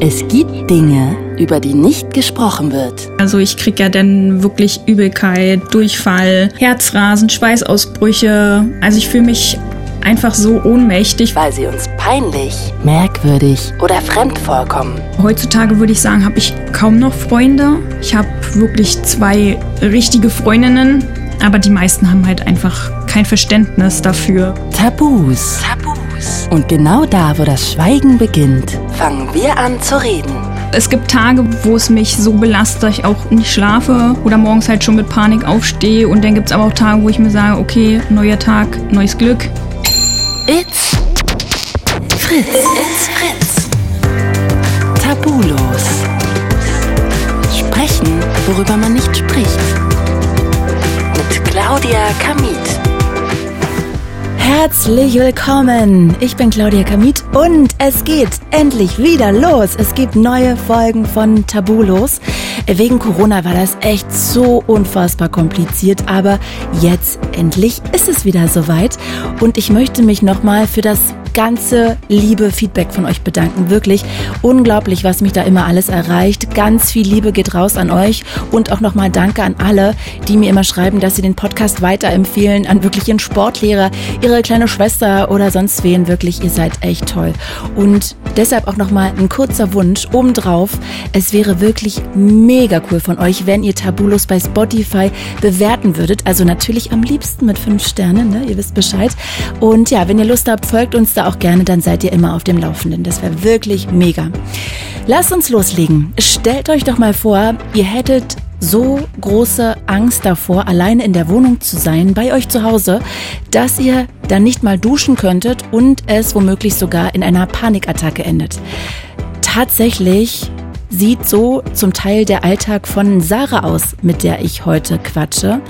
Es gibt Dinge, über die nicht gesprochen wird. Also ich krieg ja dann wirklich Übelkeit, Durchfall, Herzrasen, Schweißausbrüche. Also ich fühle mich einfach so ohnmächtig. Weil sie uns peinlich, merkwürdig oder fremd vorkommen. Heutzutage würde ich sagen, habe ich kaum noch Freunde. Ich habe wirklich zwei richtige Freundinnen, aber die meisten haben halt einfach kein Verständnis dafür. Tabus. Tabus. Und genau da, wo das Schweigen beginnt, fangen wir an zu reden. Es gibt Tage, wo es mich so belastet, dass ich auch nicht schlafe oder morgens halt schon mit Panik aufstehe. Und dann gibt es aber auch Tage, wo ich mir sage, okay, neuer Tag, neues Glück. It's Fritz. It's Fritz. Tabulos. Sprechen, worüber man nicht spricht. Mit Claudia Kamit. Herzlich willkommen. Ich bin Claudia Kamit und es geht endlich wieder los. Es gibt neue Folgen von Tabulos. Wegen Corona war das echt so unfassbar kompliziert, aber jetzt endlich ist es wieder soweit und ich möchte mich nochmal für das ganze liebe Feedback von euch bedanken. Wirklich unglaublich, was mich da immer alles erreicht. Ganz viel Liebe geht raus an euch und auch nochmal Danke an alle, die mir immer schreiben, dass sie den Podcast weiterempfehlen an wirklich ihren Sportlehrer, ihre kleine Schwester oder sonst wen. Wirklich, ihr seid echt toll. Und deshalb auch nochmal ein kurzer Wunsch obendrauf. Es wäre wirklich mega cool von euch, wenn ihr Tabulos bei Spotify bewerten würdet. Also natürlich am liebsten mit fünf Sternen, ne? ihr wisst Bescheid. Und ja, wenn ihr Lust habt, folgt uns da auch gerne, dann seid ihr immer auf dem Laufenden. Das wäre wirklich mega. Lasst uns loslegen. Stellt euch doch mal vor, ihr hättet so große Angst davor, alleine in der Wohnung zu sein, bei euch zu Hause, dass ihr dann nicht mal duschen könntet und es womöglich sogar in einer Panikattacke endet. Tatsächlich sieht so zum Teil der Alltag von Sarah aus, mit der ich heute quatsche.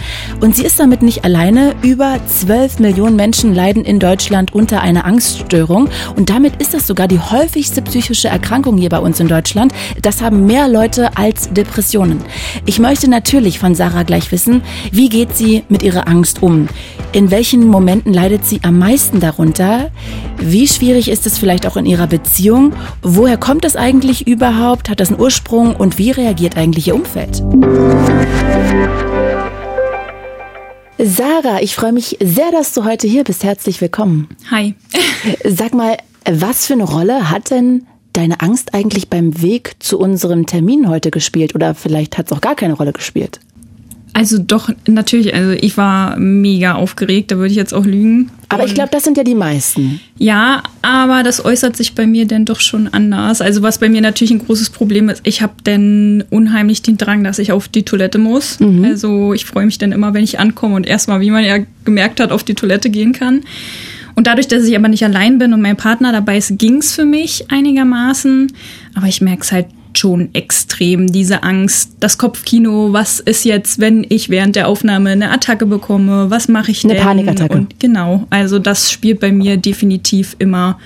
Und sie ist damit nicht alleine. Über 12 Millionen Menschen leiden in Deutschland unter einer Angststörung. Und damit ist das sogar die häufigste psychische Erkrankung hier bei uns in Deutschland. Das haben mehr Leute als Depressionen. Ich möchte natürlich von Sarah gleich wissen, wie geht sie mit ihrer Angst um? In welchen Momenten leidet sie am meisten darunter? Wie schwierig ist es vielleicht auch in ihrer Beziehung? Woher kommt es eigentlich überhaupt? Hat das einen Ursprung und wie reagiert eigentlich ihr Umfeld? Sarah, ich freue mich sehr, dass du heute hier bist. Herzlich willkommen. Hi. Sag mal, was für eine Rolle hat denn deine Angst eigentlich beim Weg zu unserem Termin heute gespielt? Oder vielleicht hat es auch gar keine Rolle gespielt? Also doch, natürlich, also ich war mega aufgeregt, da würde ich jetzt auch lügen. Aber ich glaube, das sind ja die meisten. Ja, aber das äußert sich bei mir dann doch schon anders. Also was bei mir natürlich ein großes Problem ist, ich habe dann unheimlich den Drang, dass ich auf die Toilette muss. Mhm. Also ich freue mich dann immer, wenn ich ankomme und erstmal, wie man ja gemerkt hat, auf die Toilette gehen kann. Und dadurch, dass ich aber nicht allein bin und mein Partner dabei ist, ging's für mich einigermaßen. Aber ich merke es halt schon extrem, diese Angst, das Kopfkino, was ist jetzt, wenn ich während der Aufnahme eine Attacke bekomme, was mache ich denn? Eine Panikattacke. Und genau, also das spielt bei mir definitiv immer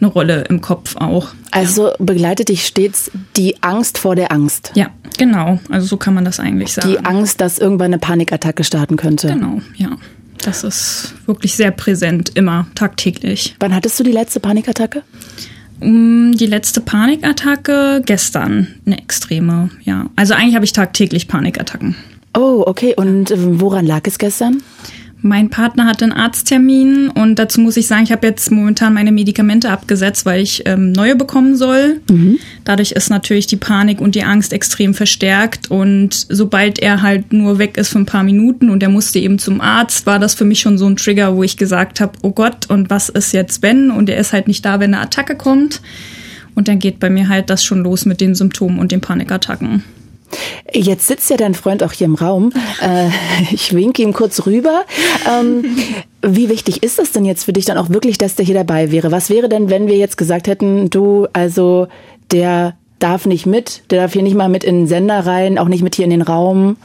eine Rolle im Kopf auch. Also ja. begleitet dich stets die Angst vor der Angst. Ja, genau. Also so kann man das eigentlich sagen. Die Angst, dass irgendwann eine Panikattacke starten könnte. Genau, ja. Das ist wirklich sehr präsent, immer, tagtäglich. Wann hattest du die letzte Panikattacke? Die letzte Panikattacke gestern, eine extreme, ja. Also eigentlich habe ich tagtäglich Panikattacken. Oh, okay. Und ähm, woran lag es gestern? Mein Partner hatte einen Arzttermin und dazu muss ich sagen, ich habe jetzt momentan meine Medikamente abgesetzt, weil ich ähm, neue bekommen soll. Mhm. Dadurch ist natürlich die Panik und die Angst extrem verstärkt und sobald er halt nur weg ist für ein paar Minuten und er musste eben zum Arzt, war das für mich schon so ein Trigger, wo ich gesagt habe, oh Gott, und was ist jetzt wenn? Und er ist halt nicht da, wenn eine Attacke kommt. Und dann geht bei mir halt das schon los mit den Symptomen und den Panikattacken. Jetzt sitzt ja dein Freund auch hier im Raum. Äh, ich winke ihm kurz rüber. Ähm, wie wichtig ist es denn jetzt für dich dann auch wirklich, dass der hier dabei wäre? Was wäre denn, wenn wir jetzt gesagt hätten, du, also der darf nicht mit, der darf hier nicht mal mit in den Sender rein, auch nicht mit hier in den Raum?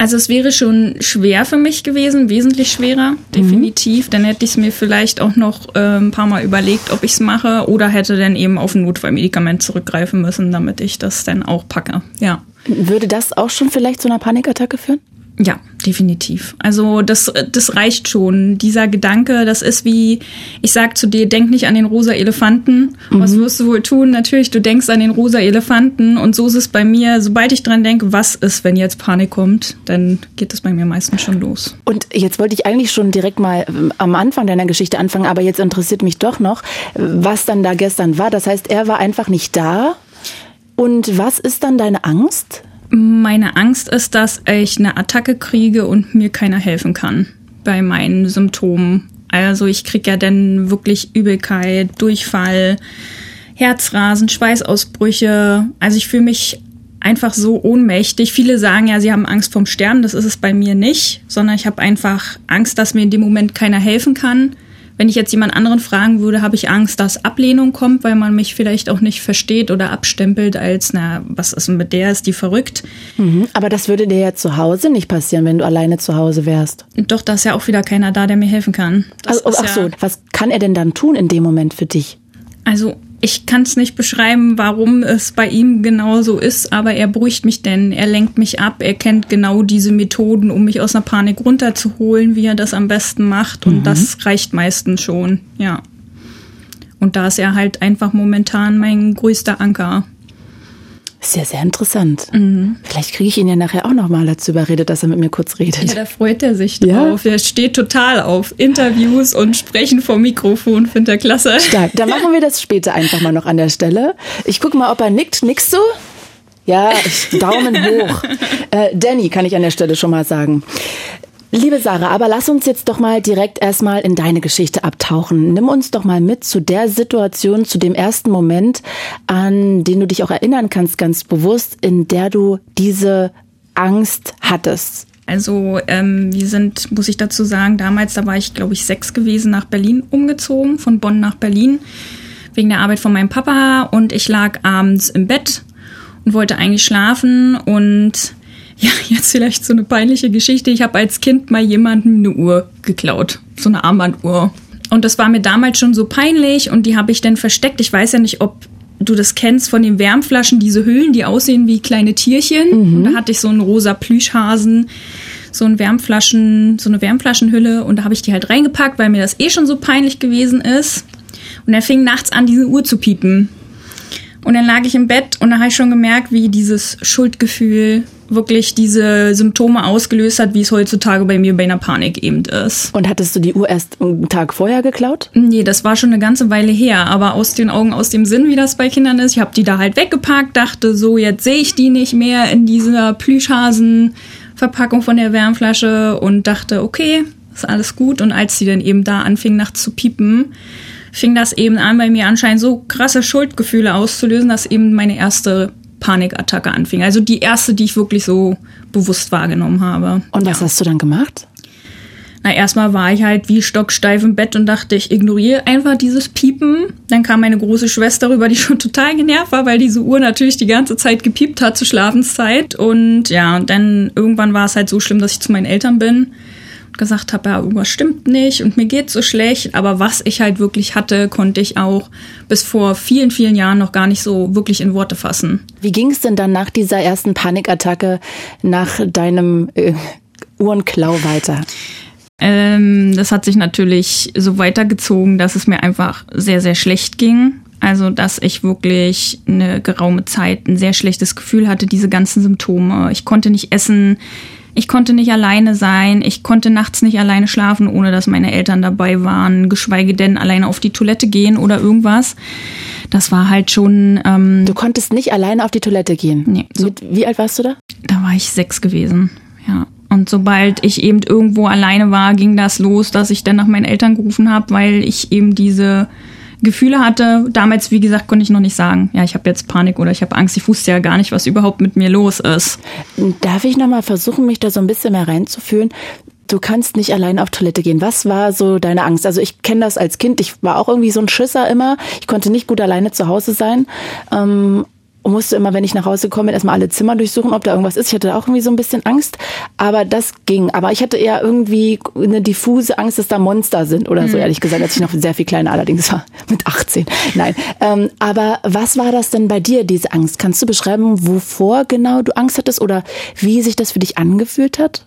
Also es wäre schon schwer für mich gewesen, wesentlich schwerer, definitiv. Mhm. Dann hätte ich es mir vielleicht auch noch äh, ein paar Mal überlegt, ob ich es mache oder hätte dann eben auf ein Notfallmedikament zurückgreifen müssen, damit ich das dann auch packe. Ja. Würde das auch schon vielleicht zu einer Panikattacke führen? Ja, definitiv. Also das, das reicht schon. Dieser Gedanke, das ist wie, ich sag zu dir, denk nicht an den rosa Elefanten. Mhm. Was wirst du wohl tun? Natürlich, du denkst an den rosa Elefanten und so ist es bei mir. Sobald ich dran denke, was ist, wenn jetzt Panik kommt, dann geht es bei mir meistens schon los. Und jetzt wollte ich eigentlich schon direkt mal ähm, am Anfang deiner Geschichte anfangen, aber jetzt interessiert mich doch noch, was dann da gestern war. Das heißt, er war einfach nicht da. Und was ist dann deine Angst? Meine Angst ist, dass ich eine Attacke kriege und mir keiner helfen kann bei meinen Symptomen. Also ich kriege ja dann wirklich Übelkeit, Durchfall, Herzrasen, Schweißausbrüche. Also ich fühle mich einfach so ohnmächtig. Viele sagen ja, sie haben Angst vorm Sterben. Das ist es bei mir nicht, sondern ich habe einfach Angst, dass mir in dem Moment keiner helfen kann wenn ich jetzt jemand anderen fragen würde, habe ich Angst, dass Ablehnung kommt, weil man mich vielleicht auch nicht versteht oder abstempelt als, na, was ist denn mit der, ist die verrückt. Mhm, aber das würde dir ja zu Hause nicht passieren, wenn du alleine zu Hause wärst. Doch, da ist ja auch wieder keiner da, der mir helfen kann. Das also, ach ja, so, was kann er denn dann tun in dem Moment für dich? Also ich kann es nicht beschreiben, warum es bei ihm genau so ist, aber er beruhigt mich denn, er lenkt mich ab, er kennt genau diese Methoden, um mich aus einer Panik runterzuholen, wie er das am besten macht und mhm. das reicht meistens schon, ja. Und da ist er halt einfach momentan mein größter Anker. Sehr, sehr interessant. Mhm. Vielleicht kriege ich ihn ja nachher auch noch mal dazu überredet, dass er mit mir kurz redet. Ja, da freut er sich drauf. Ja? Der steht total auf Interviews und Sprechen vor Mikrofon, findet er klasse. Stark. Dann machen wir das später einfach mal noch an der Stelle. Ich gucke mal, ob er nickt. Nickst du? Ja, Daumen hoch. Äh, Danny kann ich an der Stelle schon mal sagen. Liebe Sarah, aber lass uns jetzt doch mal direkt erstmal in deine Geschichte abtauchen. Nimm uns doch mal mit zu der Situation, zu dem ersten Moment, an den du dich auch erinnern kannst, ganz bewusst, in der du diese Angst hattest. Also ähm, wir sind, muss ich dazu sagen, damals, da war ich, glaube ich, sechs gewesen, nach Berlin umgezogen, von Bonn nach Berlin, wegen der Arbeit von meinem Papa. Und ich lag abends im Bett und wollte eigentlich schlafen und ja, jetzt vielleicht so eine peinliche Geschichte. Ich habe als Kind mal jemandem eine Uhr geklaut, so eine Armbanduhr. Und das war mir damals schon so peinlich und die habe ich dann versteckt. Ich weiß ja nicht, ob du das kennst von den Wärmflaschen, diese Hüllen, die aussehen wie kleine Tierchen. Mhm. Und da hatte ich so einen rosa Plüschhasen, so ein Wärmflaschen, so eine Wärmflaschenhülle und da habe ich die halt reingepackt, weil mir das eh schon so peinlich gewesen ist. Und er fing nachts an, diese Uhr zu piepen. Und dann lag ich im Bett und da habe ich schon gemerkt, wie dieses Schuldgefühl wirklich diese Symptome ausgelöst hat, wie es heutzutage bei mir bei einer Panik eben ist. Und hattest du die Uhr erst einen Tag vorher geklaut? Nee, das war schon eine ganze Weile her, aber aus den Augen, aus dem Sinn, wie das bei Kindern ist. Ich habe die da halt weggepackt, dachte so, jetzt sehe ich die nicht mehr in dieser Plüschhasen-Verpackung von der Wärmflasche und dachte, okay, ist alles gut. Und als sie dann eben da anfing, nachts zu piepen, fing das eben an, bei mir anscheinend so krasse Schuldgefühle auszulösen, dass eben meine erste Panikattacke anfing. Also die erste, die ich wirklich so bewusst wahrgenommen habe. Und was ja. hast du dann gemacht? Na, erstmal war ich halt wie stocksteif im Bett und dachte, ich ignoriere einfach dieses Piepen. Dann kam meine große Schwester rüber, die schon total genervt war, weil diese Uhr natürlich die ganze Zeit gepiept hat zur Schlafenszeit. Und ja, und dann irgendwann war es halt so schlimm, dass ich zu meinen Eltern bin gesagt habe, ja, irgendwas stimmt nicht und mir geht so schlecht. Aber was ich halt wirklich hatte, konnte ich auch bis vor vielen, vielen Jahren noch gar nicht so wirklich in Worte fassen. Wie ging es denn dann nach dieser ersten Panikattacke, nach deinem äh, Uhrenklau weiter? Ähm, das hat sich natürlich so weitergezogen, dass es mir einfach sehr, sehr schlecht ging. Also, dass ich wirklich eine geraume Zeit ein sehr schlechtes Gefühl hatte, diese ganzen Symptome. Ich konnte nicht essen, ich konnte nicht alleine sein, ich konnte nachts nicht alleine schlafen, ohne dass meine Eltern dabei waren, geschweige denn alleine auf die Toilette gehen oder irgendwas. Das war halt schon. Ähm, du konntest nicht alleine auf die Toilette gehen? Nee. So, Mit, wie alt warst du da? Da war ich sechs gewesen, ja. Und sobald ich eben irgendwo alleine war, ging das los, dass ich dann nach meinen Eltern gerufen habe, weil ich eben diese Gefühle hatte. Damals, wie gesagt, konnte ich noch nicht sagen, ja, ich habe jetzt Panik oder ich habe Angst. Ich wusste ja gar nicht, was überhaupt mit mir los ist. Darf ich nochmal versuchen, mich da so ein bisschen mehr reinzufühlen? Du kannst nicht allein auf Toilette gehen. Was war so deine Angst? Also ich kenne das als Kind. Ich war auch irgendwie so ein Schisser immer. Ich konnte nicht gut alleine zu Hause sein. Ähm, und musste immer, wenn ich nach Hause komme, erstmal alle Zimmer durchsuchen, ob da irgendwas ist. Ich hatte auch irgendwie so ein bisschen Angst, aber das ging. Aber ich hatte eher irgendwie eine diffuse Angst, dass da Monster sind oder so, mhm. ehrlich gesagt, als ich noch sehr viel kleiner allerdings war, mit 18. Nein. Ähm, aber was war das denn bei dir, diese Angst? Kannst du beschreiben, wovor genau du Angst hattest oder wie sich das für dich angefühlt hat?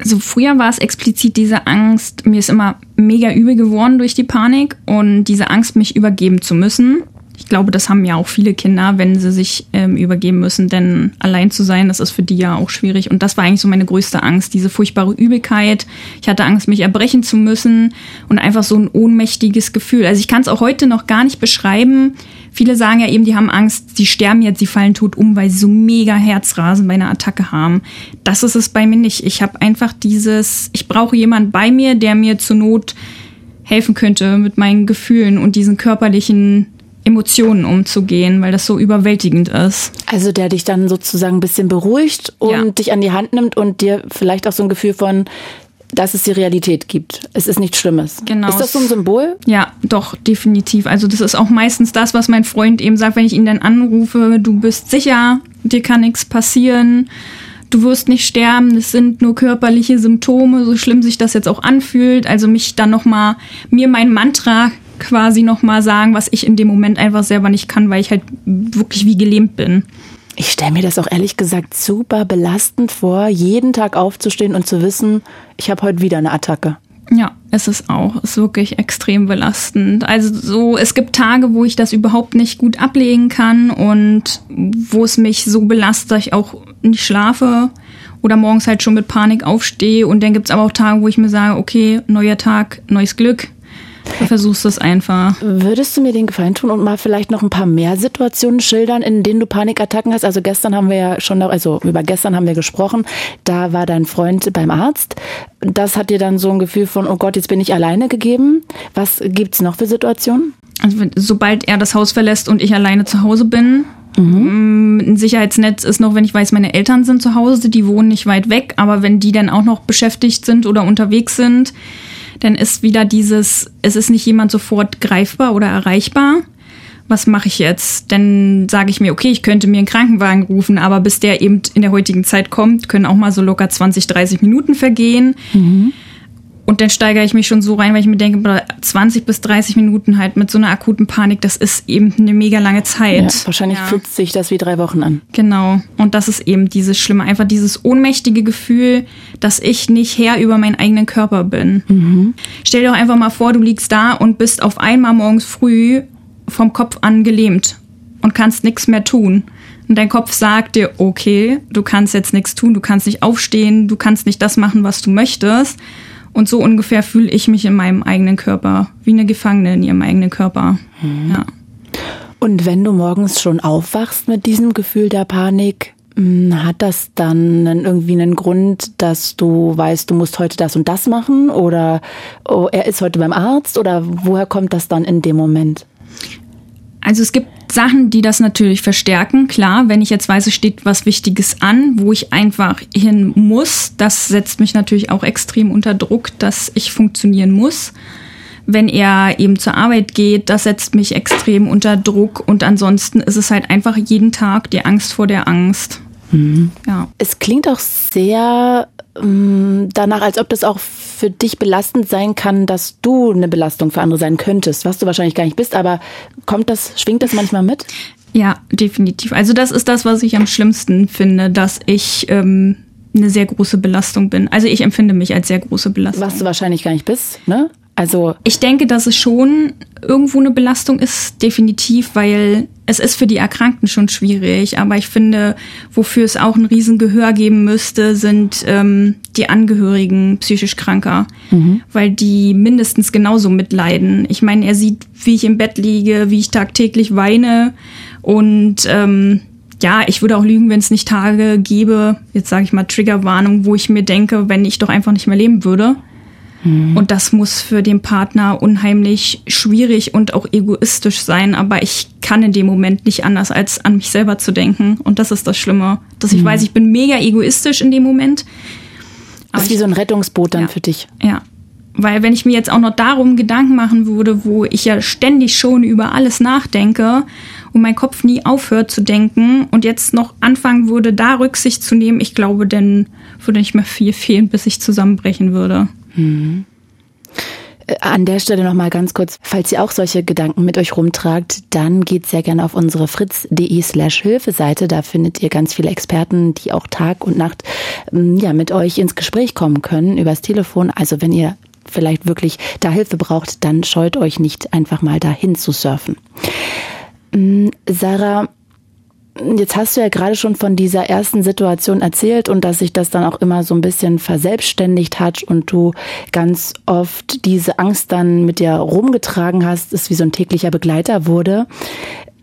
Also früher war es explizit diese Angst, mir ist immer mega übel geworden durch die Panik und diese Angst, mich übergeben zu müssen glaube, das haben ja auch viele Kinder, wenn sie sich ähm, übergeben müssen, denn allein zu sein, das ist für die ja auch schwierig. Und das war eigentlich so meine größte Angst, diese furchtbare Übelkeit. Ich hatte Angst, mich erbrechen zu müssen und einfach so ein ohnmächtiges Gefühl. Also ich kann es auch heute noch gar nicht beschreiben. Viele sagen ja eben, die haben Angst, sie sterben jetzt, sie fallen tot um, weil sie so mega Herzrasen bei einer Attacke haben. Das ist es bei mir nicht. Ich habe einfach dieses, ich brauche jemanden bei mir, der mir zur Not helfen könnte mit meinen Gefühlen und diesen körperlichen Emotionen umzugehen, weil das so überwältigend ist. Also der dich dann sozusagen ein bisschen beruhigt und ja. dich an die Hand nimmt und dir vielleicht auch so ein Gefühl von, dass es die Realität gibt. Es ist nichts Schlimmes. Genau. Ist das so ein Symbol? Ja, doch, definitiv. Also das ist auch meistens das, was mein Freund eben sagt, wenn ich ihn dann anrufe, du bist sicher, dir kann nichts passieren, du wirst nicht sterben, es sind nur körperliche Symptome, so schlimm sich das jetzt auch anfühlt. Also mich dann nochmal, mir mein Mantra quasi nochmal sagen, was ich in dem Moment einfach selber nicht kann, weil ich halt wirklich wie gelähmt bin. Ich stelle mir das auch ehrlich gesagt super belastend vor, jeden Tag aufzustehen und zu wissen, ich habe heute wieder eine Attacke. Ja, es ist auch. Es ist wirklich extrem belastend. Also so, es gibt Tage, wo ich das überhaupt nicht gut ablegen kann und wo es mich so belastet, dass ich auch nicht schlafe oder morgens halt schon mit Panik aufstehe. Und dann gibt es aber auch Tage, wo ich mir sage, okay, neuer Tag, neues Glück. Du versuchst es einfach. Würdest du mir den Gefallen tun und mal vielleicht noch ein paar mehr Situationen schildern, in denen du Panikattacken hast? Also gestern haben wir ja schon, also über gestern haben wir gesprochen. Da war dein Freund beim Arzt. Das hat dir dann so ein Gefühl von, oh Gott, jetzt bin ich alleine gegeben. Was gibt's noch für Situationen? Also sobald er das Haus verlässt und ich alleine zu Hause bin, Mhm. Mm, ein Sicherheitsnetz ist noch, wenn ich weiß, meine Eltern sind zu Hause, die wohnen nicht weit weg, aber wenn die dann auch noch beschäftigt sind oder unterwegs sind, dann ist wieder dieses, es ist nicht jemand sofort greifbar oder erreichbar. Was mache ich jetzt? Dann sage ich mir, okay, ich könnte mir einen Krankenwagen rufen, aber bis der eben in der heutigen Zeit kommt, können auch mal so locker 20, 30 Minuten vergehen. Mhm. Und dann steigere ich mich schon so rein, weil ich mir denke, 20 bis 30 Minuten halt mit so einer akuten Panik, das ist eben eine mega lange Zeit. Ja, wahrscheinlich ja. fühlt sich das wie drei Wochen an. Genau. Und das ist eben dieses Schlimme, einfach dieses ohnmächtige Gefühl, dass ich nicht Herr über meinen eigenen Körper bin. Mhm. Stell dir doch einfach mal vor, du liegst da und bist auf einmal morgens früh vom Kopf an gelähmt und kannst nichts mehr tun. Und dein Kopf sagt dir, okay, du kannst jetzt nichts tun, du kannst nicht aufstehen, du kannst nicht das machen, was du möchtest. Und so ungefähr fühle ich mich in meinem eigenen Körper, wie eine Gefangene in ihrem eigenen Körper. Mhm. Ja. Und wenn du morgens schon aufwachst mit diesem Gefühl der Panik, hm, hat das dann irgendwie einen Grund, dass du weißt, du musst heute das und das machen? Oder oh, er ist heute beim Arzt? Oder woher kommt das dann in dem Moment? Also es gibt Sachen, die das natürlich verstärken. Klar, wenn ich jetzt weiß, es steht was Wichtiges an, wo ich einfach hin muss, das setzt mich natürlich auch extrem unter Druck, dass ich funktionieren muss. Wenn er eben zur Arbeit geht, das setzt mich extrem unter Druck. Und ansonsten ist es halt einfach jeden Tag die Angst vor der Angst. Mhm. Ja. Es klingt auch sehr ähm, danach, als ob das auch für dich belastend sein kann, dass du eine Belastung für andere sein könntest, was du wahrscheinlich gar nicht bist, aber kommt das, schwingt das manchmal mit? Ja, definitiv. Also das ist das, was ich am schlimmsten finde, dass ich ähm, eine sehr große Belastung bin. Also ich empfinde mich als sehr große Belastung. Was du wahrscheinlich gar nicht bist, ne? Also ich denke, dass es schon irgendwo eine Belastung ist, definitiv, weil es ist für die Erkrankten schon schwierig. Aber ich finde, wofür es auch ein Riesengehör geben müsste, sind ähm, die Angehörigen psychisch Kranker, mhm. weil die mindestens genauso mitleiden. Ich meine, er sieht, wie ich im Bett liege, wie ich tagtäglich weine und ähm, ja, ich würde auch lügen, wenn es nicht Tage gäbe, jetzt sage ich mal Triggerwarnung, wo ich mir denke, wenn ich doch einfach nicht mehr leben würde. Mhm. Und das muss für den Partner unheimlich schwierig und auch egoistisch sein. Aber ich kann in dem Moment nicht anders, als an mich selber zu denken. Und das ist das Schlimme. Dass ich mhm. weiß, ich bin mega egoistisch in dem Moment. das ist wie so ein Rettungsboot dann ja, für dich. Ja. Weil wenn ich mir jetzt auch noch darum Gedanken machen würde, wo ich ja ständig schon über alles nachdenke und mein Kopf nie aufhört zu denken und jetzt noch anfangen würde, da Rücksicht zu nehmen, ich glaube, dann würde nicht mehr viel fehlen, bis ich zusammenbrechen würde. Mhm. An der Stelle nochmal ganz kurz, falls ihr auch solche Gedanken mit euch rumtragt, dann geht sehr gerne auf unsere fritz.de slash Hilfeseite. Da findet ihr ganz viele Experten, die auch Tag und Nacht ähm, ja, mit euch ins Gespräch kommen können übers Telefon. Also wenn ihr vielleicht wirklich da Hilfe braucht, dann scheut euch nicht einfach mal dahin zu surfen. Mm, Sarah, Jetzt hast du ja gerade schon von dieser ersten Situation erzählt und dass sich das dann auch immer so ein bisschen verselbstständigt hat und du ganz oft diese Angst dann mit dir rumgetragen hast, es wie so ein täglicher Begleiter wurde.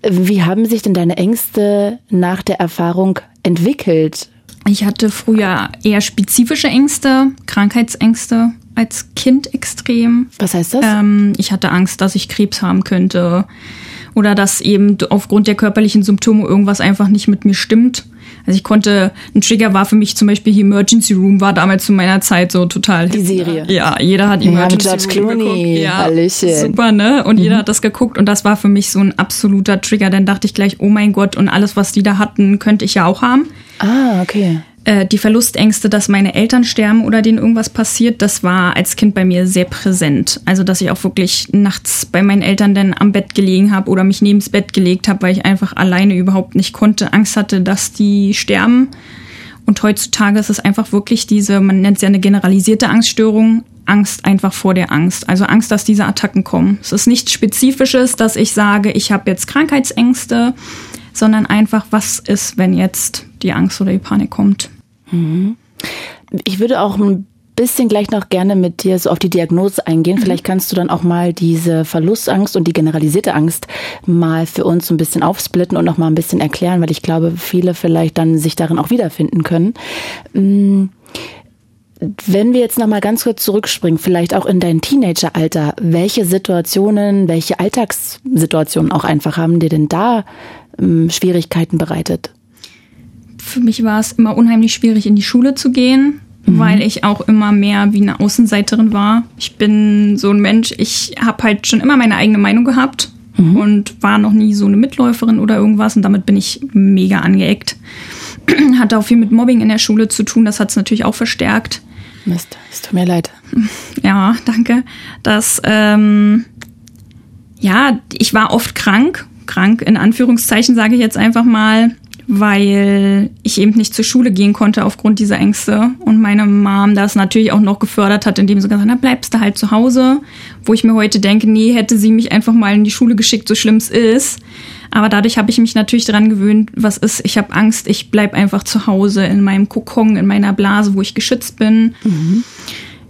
Wie haben sich denn deine Ängste nach der Erfahrung entwickelt? Ich hatte früher eher spezifische Ängste, Krankheitsängste als Kind extrem. Was heißt das? Ähm, ich hatte Angst, dass ich Krebs haben könnte oder dass eben aufgrund der körperlichen Symptome irgendwas einfach nicht mit mir stimmt. Also ich konnte, ein Trigger war für mich zum Beispiel hier Emergency Room, war damals zu meiner Zeit so total. Die Serie. Ja, jeder hat Emergency ja, Room Clooney. geguckt. Ja, Hallöchen. super, ne? Und mhm. jeder hat das geguckt und das war für mich so ein absoluter Trigger. Dann dachte ich gleich, oh mein Gott, und alles, was die da hatten, könnte ich ja auch haben. Ah, okay. Äh, die Verlustängste, dass meine Eltern sterben oder denen irgendwas passiert, das war als Kind bei mir sehr präsent. Also, dass ich auch wirklich nachts bei meinen Eltern dann am Bett gelegen habe oder mich neben's Bett gelegt habe, weil ich einfach alleine überhaupt nicht konnte, Angst hatte, dass die sterben. Und heutzutage ist es einfach wirklich diese, man nennt es ja eine generalisierte Angststörung, Angst einfach vor der Angst. Also Angst, dass diese Attacken kommen. Es ist nichts Spezifisches, dass ich sage, ich habe jetzt Krankheitsängste, sondern einfach, was ist, wenn jetzt die Angst oder die Panik kommt. Mhm. Ich würde auch ein bisschen gleich noch gerne mit dir so auf die Diagnose eingehen. Mhm. Vielleicht kannst du dann auch mal diese Verlustangst und die generalisierte Angst mal für uns so ein bisschen aufsplitten und noch mal ein bisschen erklären, weil ich glaube, viele vielleicht dann sich darin auch wiederfinden können. Mm, wenn wir jetzt noch mal ganz kurz zurückspringen, vielleicht auch in dein Teenageralter, welche Situationen, welche Alltagssituationen auch einfach haben dir denn da ähm, Schwierigkeiten bereitet? Für mich war es immer unheimlich schwierig, in die Schule zu gehen, mhm. weil ich auch immer mehr wie eine Außenseiterin war. Ich bin so ein Mensch, ich habe halt schon immer meine eigene Meinung gehabt mhm. und war noch nie so eine Mitläuferin oder irgendwas und damit bin ich mega angeeckt. Hatte auch viel mit Mobbing in der Schule zu tun, das hat es natürlich auch verstärkt. Mist, es tut mir leid. Ja, danke. Das, ähm, ja, ich war oft krank, krank in Anführungszeichen sage ich jetzt einfach mal weil ich eben nicht zur Schule gehen konnte aufgrund dieser Ängste und meine Mom das natürlich auch noch gefördert hat, indem sie gesagt hat, na bleibst du halt zu Hause, wo ich mir heute denke, nee, hätte sie mich einfach mal in die Schule geschickt, so schlimm es ist. Aber dadurch habe ich mich natürlich daran gewöhnt, was ist, ich habe Angst, ich bleib einfach zu Hause in meinem Kokon, in meiner Blase, wo ich geschützt bin. Mhm.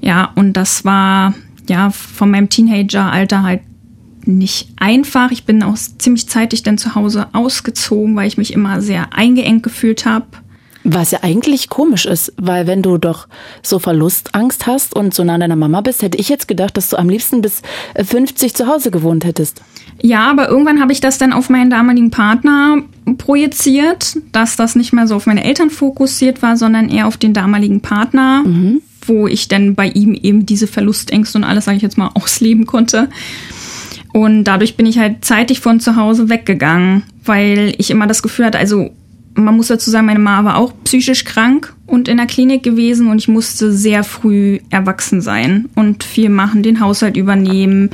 Ja, und das war ja von meinem Teenageralter halt nicht einfach. Ich bin auch ziemlich zeitig dann zu Hause ausgezogen, weil ich mich immer sehr eingeengt gefühlt habe. Was ja eigentlich komisch ist, weil wenn du doch so Verlustangst hast und so nah an deiner Mama bist, hätte ich jetzt gedacht, dass du am liebsten bis 50 zu Hause gewohnt hättest. Ja, aber irgendwann habe ich das dann auf meinen damaligen Partner projiziert, dass das nicht mehr so auf meine Eltern fokussiert war, sondern eher auf den damaligen Partner, mhm. wo ich dann bei ihm eben diese Verlustängste und alles, sage ich jetzt mal, ausleben konnte. Und dadurch bin ich halt zeitig von zu Hause weggegangen, weil ich immer das Gefühl hatte, also man muss dazu sagen, meine Mama war auch psychisch krank und in der Klinik gewesen und ich musste sehr früh erwachsen sein und viel machen, den Haushalt übernehmen,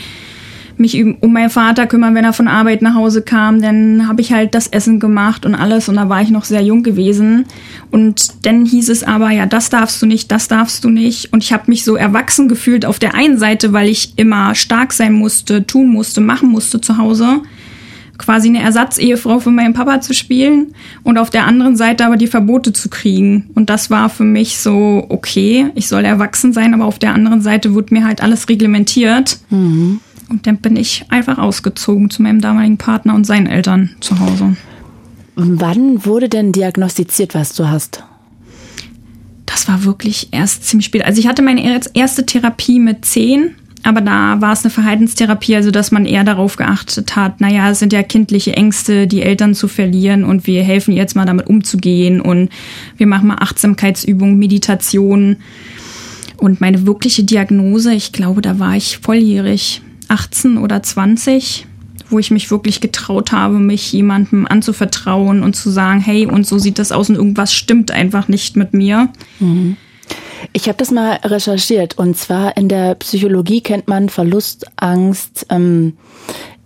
mich um meinen Vater kümmern, wenn er von Arbeit nach Hause kam. Dann habe ich halt das Essen gemacht und alles und da war ich noch sehr jung gewesen. Und dann hieß es aber, ja, das darfst du nicht, das darfst du nicht. Und ich habe mich so erwachsen gefühlt auf der einen Seite, weil ich immer stark sein musste, tun musste, machen musste zu Hause quasi eine Ersatzehefrau für meinen Papa zu spielen und auf der anderen Seite aber die Verbote zu kriegen. Und das war für mich so, okay, ich soll erwachsen sein, aber auf der anderen Seite wurde mir halt alles reglementiert. Mhm. Und dann bin ich einfach ausgezogen zu meinem damaligen Partner und seinen Eltern zu Hause. Wann wurde denn diagnostiziert, was du hast? Das war wirklich erst ziemlich spät. Also ich hatte meine erste Therapie mit zehn, aber da war es eine Verhaltenstherapie, also dass man eher darauf geachtet hat, naja, es sind ja kindliche Ängste, die Eltern zu verlieren und wir helfen jetzt mal damit umzugehen und wir machen mal Achtsamkeitsübungen, Meditation. Und meine wirkliche Diagnose, ich glaube, da war ich volljährig. 18 oder 20, wo ich mich wirklich getraut habe, mich jemandem anzuvertrauen und zu sagen, hey, und so sieht das aus und irgendwas stimmt einfach nicht mit mir. Mhm. Ich habe das mal recherchiert und zwar in der Psychologie kennt man Verlustangst ähm,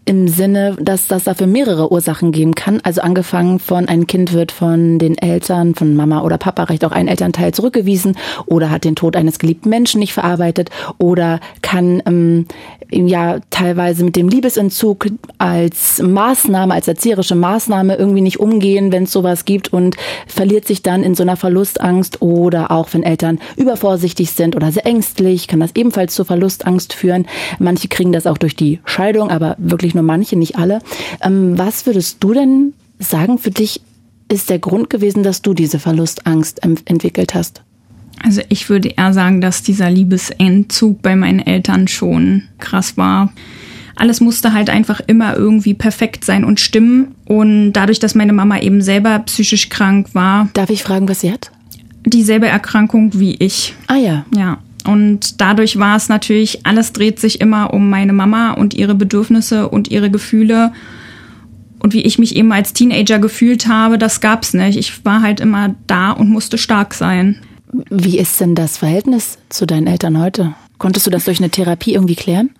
im Sinne, dass das dafür mehrere Ursachen geben kann. Also angefangen von ein Kind wird von den Eltern, von Mama oder Papa, recht auch ein Elternteil zurückgewiesen oder hat den Tod eines geliebten Menschen nicht verarbeitet oder kann ähm, ja teilweise mit dem Liebesentzug als Maßnahme, als erzieherische Maßnahme irgendwie nicht umgehen, wenn es sowas gibt und verliert sich dann in so einer Verlustangst oder auch wenn Eltern übervorsichtig sind oder sehr ängstlich, kann das ebenfalls zur Verlustangst führen. Manche kriegen das auch durch die Scheidung, aber wirklich nur manche, nicht alle. Ähm, was würdest du denn sagen, für dich ist der Grund gewesen, dass du diese Verlustangst entwickelt hast? Also ich würde eher sagen, dass dieser Liebesentzug bei meinen Eltern schon krass war. Alles musste halt einfach immer irgendwie perfekt sein und stimmen. Und dadurch, dass meine Mama eben selber psychisch krank war. Darf ich fragen, was sie hat? Dieselbe Erkrankung wie ich. Ah ja. Ja. Und dadurch war es natürlich, alles dreht sich immer um meine Mama und ihre Bedürfnisse und ihre Gefühle. Und wie ich mich eben als Teenager gefühlt habe, das gab's nicht. Ich war halt immer da und musste stark sein. Wie ist denn das Verhältnis zu deinen Eltern heute? Konntest du das durch eine Therapie irgendwie klären?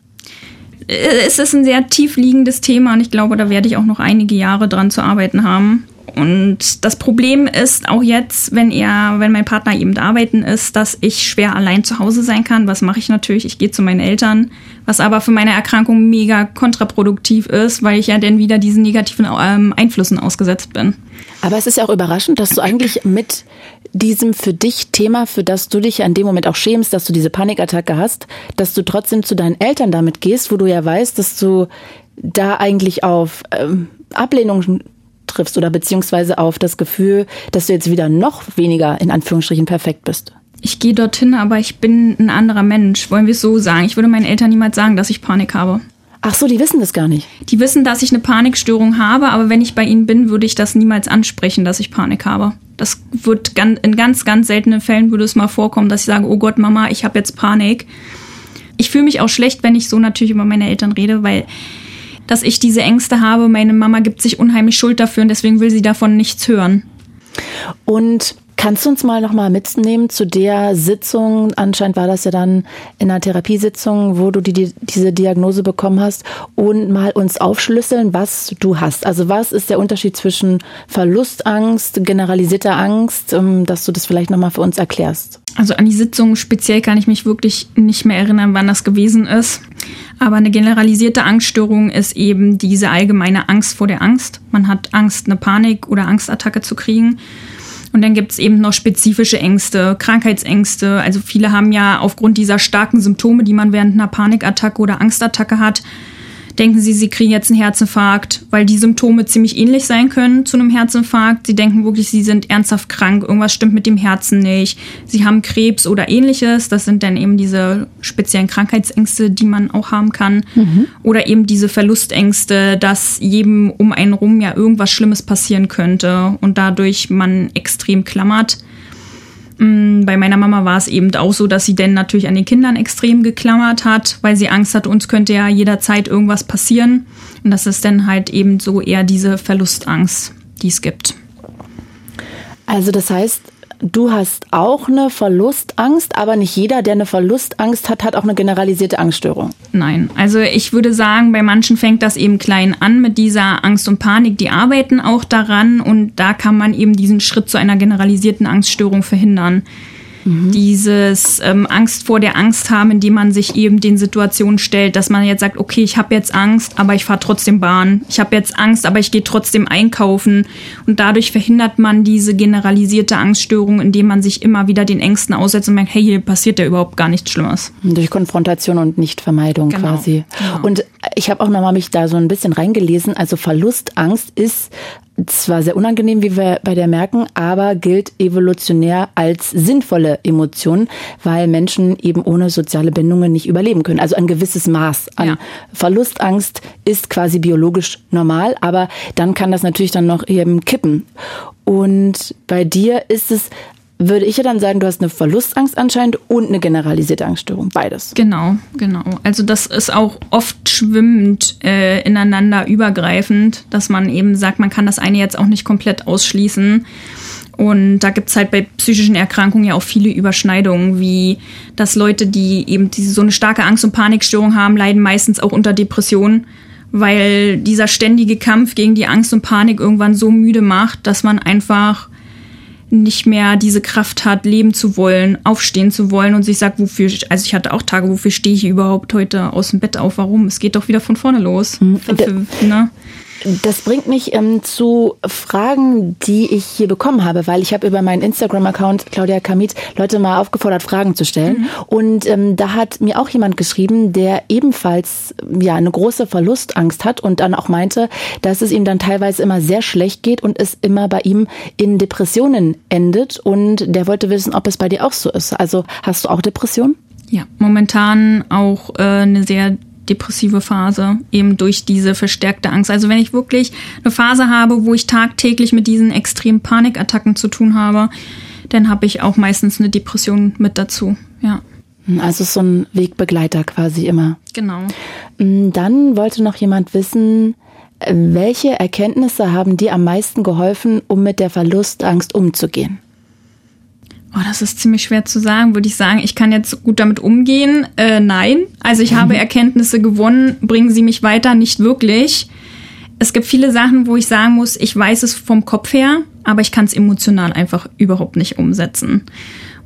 Äh, es ist ein sehr tief liegendes Thema und ich glaube, da werde ich auch noch einige Jahre dran zu arbeiten haben. Und das Problem ist auch jetzt, wenn er, wenn mein Partner eben arbeiten ist, dass ich schwer allein zu Hause sein kann. Was mache ich natürlich? Ich gehe zu meinen Eltern, was aber für meine Erkrankung mega kontraproduktiv ist, weil ich ja dann wieder diesen negativen ähm, Einflüssen ausgesetzt bin. Aber es ist ja auch überraschend, dass du eigentlich mit diesem für dich Thema, für das du dich ja in dem Moment auch schämst, dass du diese Panikattacke hast, dass du trotzdem zu deinen Eltern damit gehst, wo du ja weißt, dass du da eigentlich auf ähm, Ablehnung triffst oder beziehungsweise auf das Gefühl, dass du jetzt wieder noch weniger in Anführungsstrichen perfekt bist. Ich gehe dorthin, aber ich bin ein anderer Mensch. Wollen wir es so sagen? Ich würde meinen Eltern niemals sagen, dass ich Panik habe. Ach so, die wissen das gar nicht. Die wissen, dass ich eine Panikstörung habe, aber wenn ich bei ihnen bin, würde ich das niemals ansprechen, dass ich Panik habe. Das wird in ganz, ganz seltenen Fällen würde es mal vorkommen, dass ich sage, oh Gott, Mama, ich habe jetzt Panik. Ich fühle mich auch schlecht, wenn ich so natürlich über meine Eltern rede, weil dass ich diese Ängste habe. Meine Mama gibt sich unheimlich Schuld dafür und deswegen will sie davon nichts hören. Und Kannst du uns mal nochmal mitnehmen zu der Sitzung? Anscheinend war das ja dann in einer Therapiesitzung, wo du die, diese Diagnose bekommen hast und mal uns aufschlüsseln, was du hast. Also was ist der Unterschied zwischen Verlustangst, generalisierter Angst, ähm, dass du das vielleicht nochmal für uns erklärst? Also an die Sitzung speziell kann ich mich wirklich nicht mehr erinnern, wann das gewesen ist. Aber eine generalisierte Angststörung ist eben diese allgemeine Angst vor der Angst. Man hat Angst, eine Panik- oder Angstattacke zu kriegen. Und dann gibt es eben noch spezifische Ängste, Krankheitsängste. Also viele haben ja aufgrund dieser starken Symptome, die man während einer Panikattacke oder Angstattacke hat, denken sie, sie kriegen jetzt einen Herzinfarkt, weil die Symptome ziemlich ähnlich sein können zu einem Herzinfarkt. Sie denken wirklich, sie sind ernsthaft krank, irgendwas stimmt mit dem Herzen nicht. Sie haben Krebs oder ähnliches. Das sind dann eben diese speziellen Krankheitsängste, die man auch haben kann. Mhm. Oder eben diese Verlustängste, dass jedem um einen rum ja irgendwas Schlimmes passieren könnte und dadurch man extrem klammert. Mm, bei meiner Mama war es eben auch so, dass sie denn natürlich an den Kindern extrem geklammert hat, weil sie Angst hat, uns könnte ja jederzeit irgendwas passieren. Und das ist dann halt eben so eher diese Verlustangst, die es gibt. Also das heißt, du hast auch eine Verlustangst, aber nicht jeder, der eine Verlustangst hat, hat auch eine generalisierte Angststörung. Nein, also ich würde sagen, bei manchen fängt das eben klein an mit dieser Angst und Panik. Die arbeiten auch daran und da kann man eben diesen Schritt zu einer generalisierten Angststörung verhindern. Mhm. Dieses ähm, Angst vor der Angst haben, indem man sich eben den Situationen stellt, dass man jetzt sagt, okay, ich habe jetzt Angst, aber ich fahre trotzdem Bahn. Ich habe jetzt Angst, aber ich gehe trotzdem einkaufen. Und dadurch verhindert man diese generalisierte Angststörung, indem man sich immer wieder den Ängsten aussetzt und merkt, hey, hier passiert ja überhaupt gar nichts Schlimmes. Durch Konfrontation und Nichtvermeidung genau. quasi. Genau. Und ich habe auch nochmal mich da so ein bisschen reingelesen. Also Verlustangst ist zwar sehr unangenehm, wie wir bei der merken, aber gilt evolutionär als sinnvolle Emotion, weil Menschen eben ohne soziale Bindungen nicht überleben können. Also ein gewisses Maß an ja. Verlustangst ist quasi biologisch normal, aber dann kann das natürlich dann noch eben kippen. Und bei dir ist es würde ich ja dann sagen, du hast eine Verlustangst anscheinend und eine generalisierte Angststörung. Beides. Genau, genau. Also das ist auch oft schwimmend äh, ineinander übergreifend, dass man eben sagt, man kann das eine jetzt auch nicht komplett ausschließen. Und da gibt's halt bei psychischen Erkrankungen ja auch viele Überschneidungen, wie dass Leute, die eben diese, so eine starke Angst- und Panikstörung haben, leiden meistens auch unter Depressionen, weil dieser ständige Kampf gegen die Angst und Panik irgendwann so müde macht, dass man einfach nicht mehr diese Kraft hat, leben zu wollen, aufstehen zu wollen und sich sagt, wofür, also ich hatte auch Tage, wofür stehe ich überhaupt heute aus dem Bett auf, warum? Es geht doch wieder von vorne los. Mhm. Ne? Das bringt mich ähm, zu Fragen, die ich hier bekommen habe, weil ich habe über meinen Instagram-Account Claudia Kamit Leute mal aufgefordert, Fragen zu stellen. Mhm. Und ähm, da hat mir auch jemand geschrieben, der ebenfalls ja eine große Verlustangst hat und dann auch meinte, dass es ihm dann teilweise immer sehr schlecht geht und es immer bei ihm in Depressionen endet. Und der wollte wissen, ob es bei dir auch so ist. Also hast du auch Depressionen? Ja, momentan auch äh, eine sehr depressive Phase, eben durch diese verstärkte Angst. Also wenn ich wirklich eine Phase habe, wo ich tagtäglich mit diesen extremen Panikattacken zu tun habe, dann habe ich auch meistens eine Depression mit dazu. Ja. Also so ein Wegbegleiter quasi immer. Genau. Mm, dann wollte noch jemand wissen, welche Erkenntnisse haben dir am meisten geholfen, um mit der Verlustangst umzugehen? Oh, das ist ziemlich schwer zu sagen. Würde ich sagen, ich kann jetzt gut damit umgehen? Äh, nein. Also ich mhm. habe Erkenntnisse gewonnen. Bringen sie mich weiter? Nicht wirklich. Es gibt viele Sachen, wo ich sagen muss, ich weiß es vom Kopf her, aber ich kann es emotional einfach überhaupt nicht umsetzen.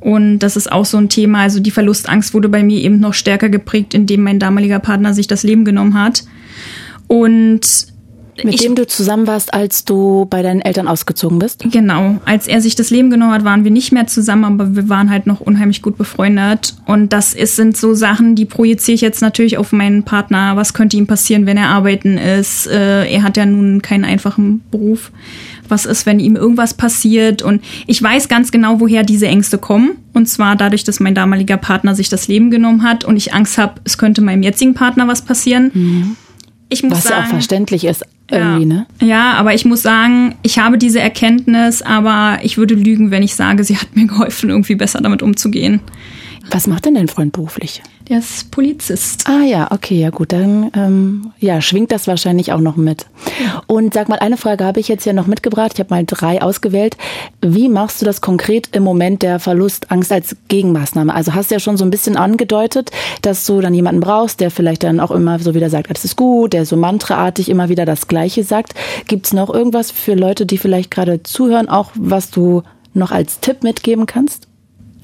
Und das ist auch so ein Thema. Also die Verlustangst wurde bei mir eben noch stärker geprägt, indem mein damaliger Partner sich das Leben genommen hat. Und mit ich, dem du zusammen warst, als du bei deinen Eltern ausgezogen bist? Genau. Als er sich das Leben genommen hat, waren wir nicht mehr zusammen, aber wir waren halt noch unheimlich gut befreundet. Und das ist, sind so Sachen, die projiziere ich jetzt natürlich auf meinen Partner. Was könnte ihm passieren, wenn er arbeiten ist? Äh, er hat ja nun keinen einfachen Beruf. Was ist, wenn ihm irgendwas passiert? Und ich weiß ganz genau, woher diese Ängste kommen. Und zwar dadurch, dass mein damaliger Partner sich das Leben genommen hat und ich Angst habe, es könnte meinem jetzigen Partner was passieren. Mhm. Ich muss was sagen, ja auch verständlich ist irgendwie, ne? Ja, aber ich muss sagen, ich habe diese Erkenntnis, aber ich würde lügen, wenn ich sage, sie hat mir geholfen, irgendwie besser damit umzugehen. Was macht denn dein Freund beruflich? Der ist Polizist. Ah ja, okay, ja gut, dann ähm, ja, schwingt das wahrscheinlich auch noch mit. Und sag mal, eine Frage habe ich jetzt ja noch mitgebracht. Ich habe mal drei ausgewählt. Wie machst du das konkret im Moment der Verlustangst als Gegenmaßnahme? Also hast du ja schon so ein bisschen angedeutet, dass du dann jemanden brauchst, der vielleicht dann auch immer so wieder sagt, das ist gut, der so mantraartig immer wieder das Gleiche sagt. Gibt es noch irgendwas für Leute, die vielleicht gerade zuhören, auch was du noch als Tipp mitgeben kannst?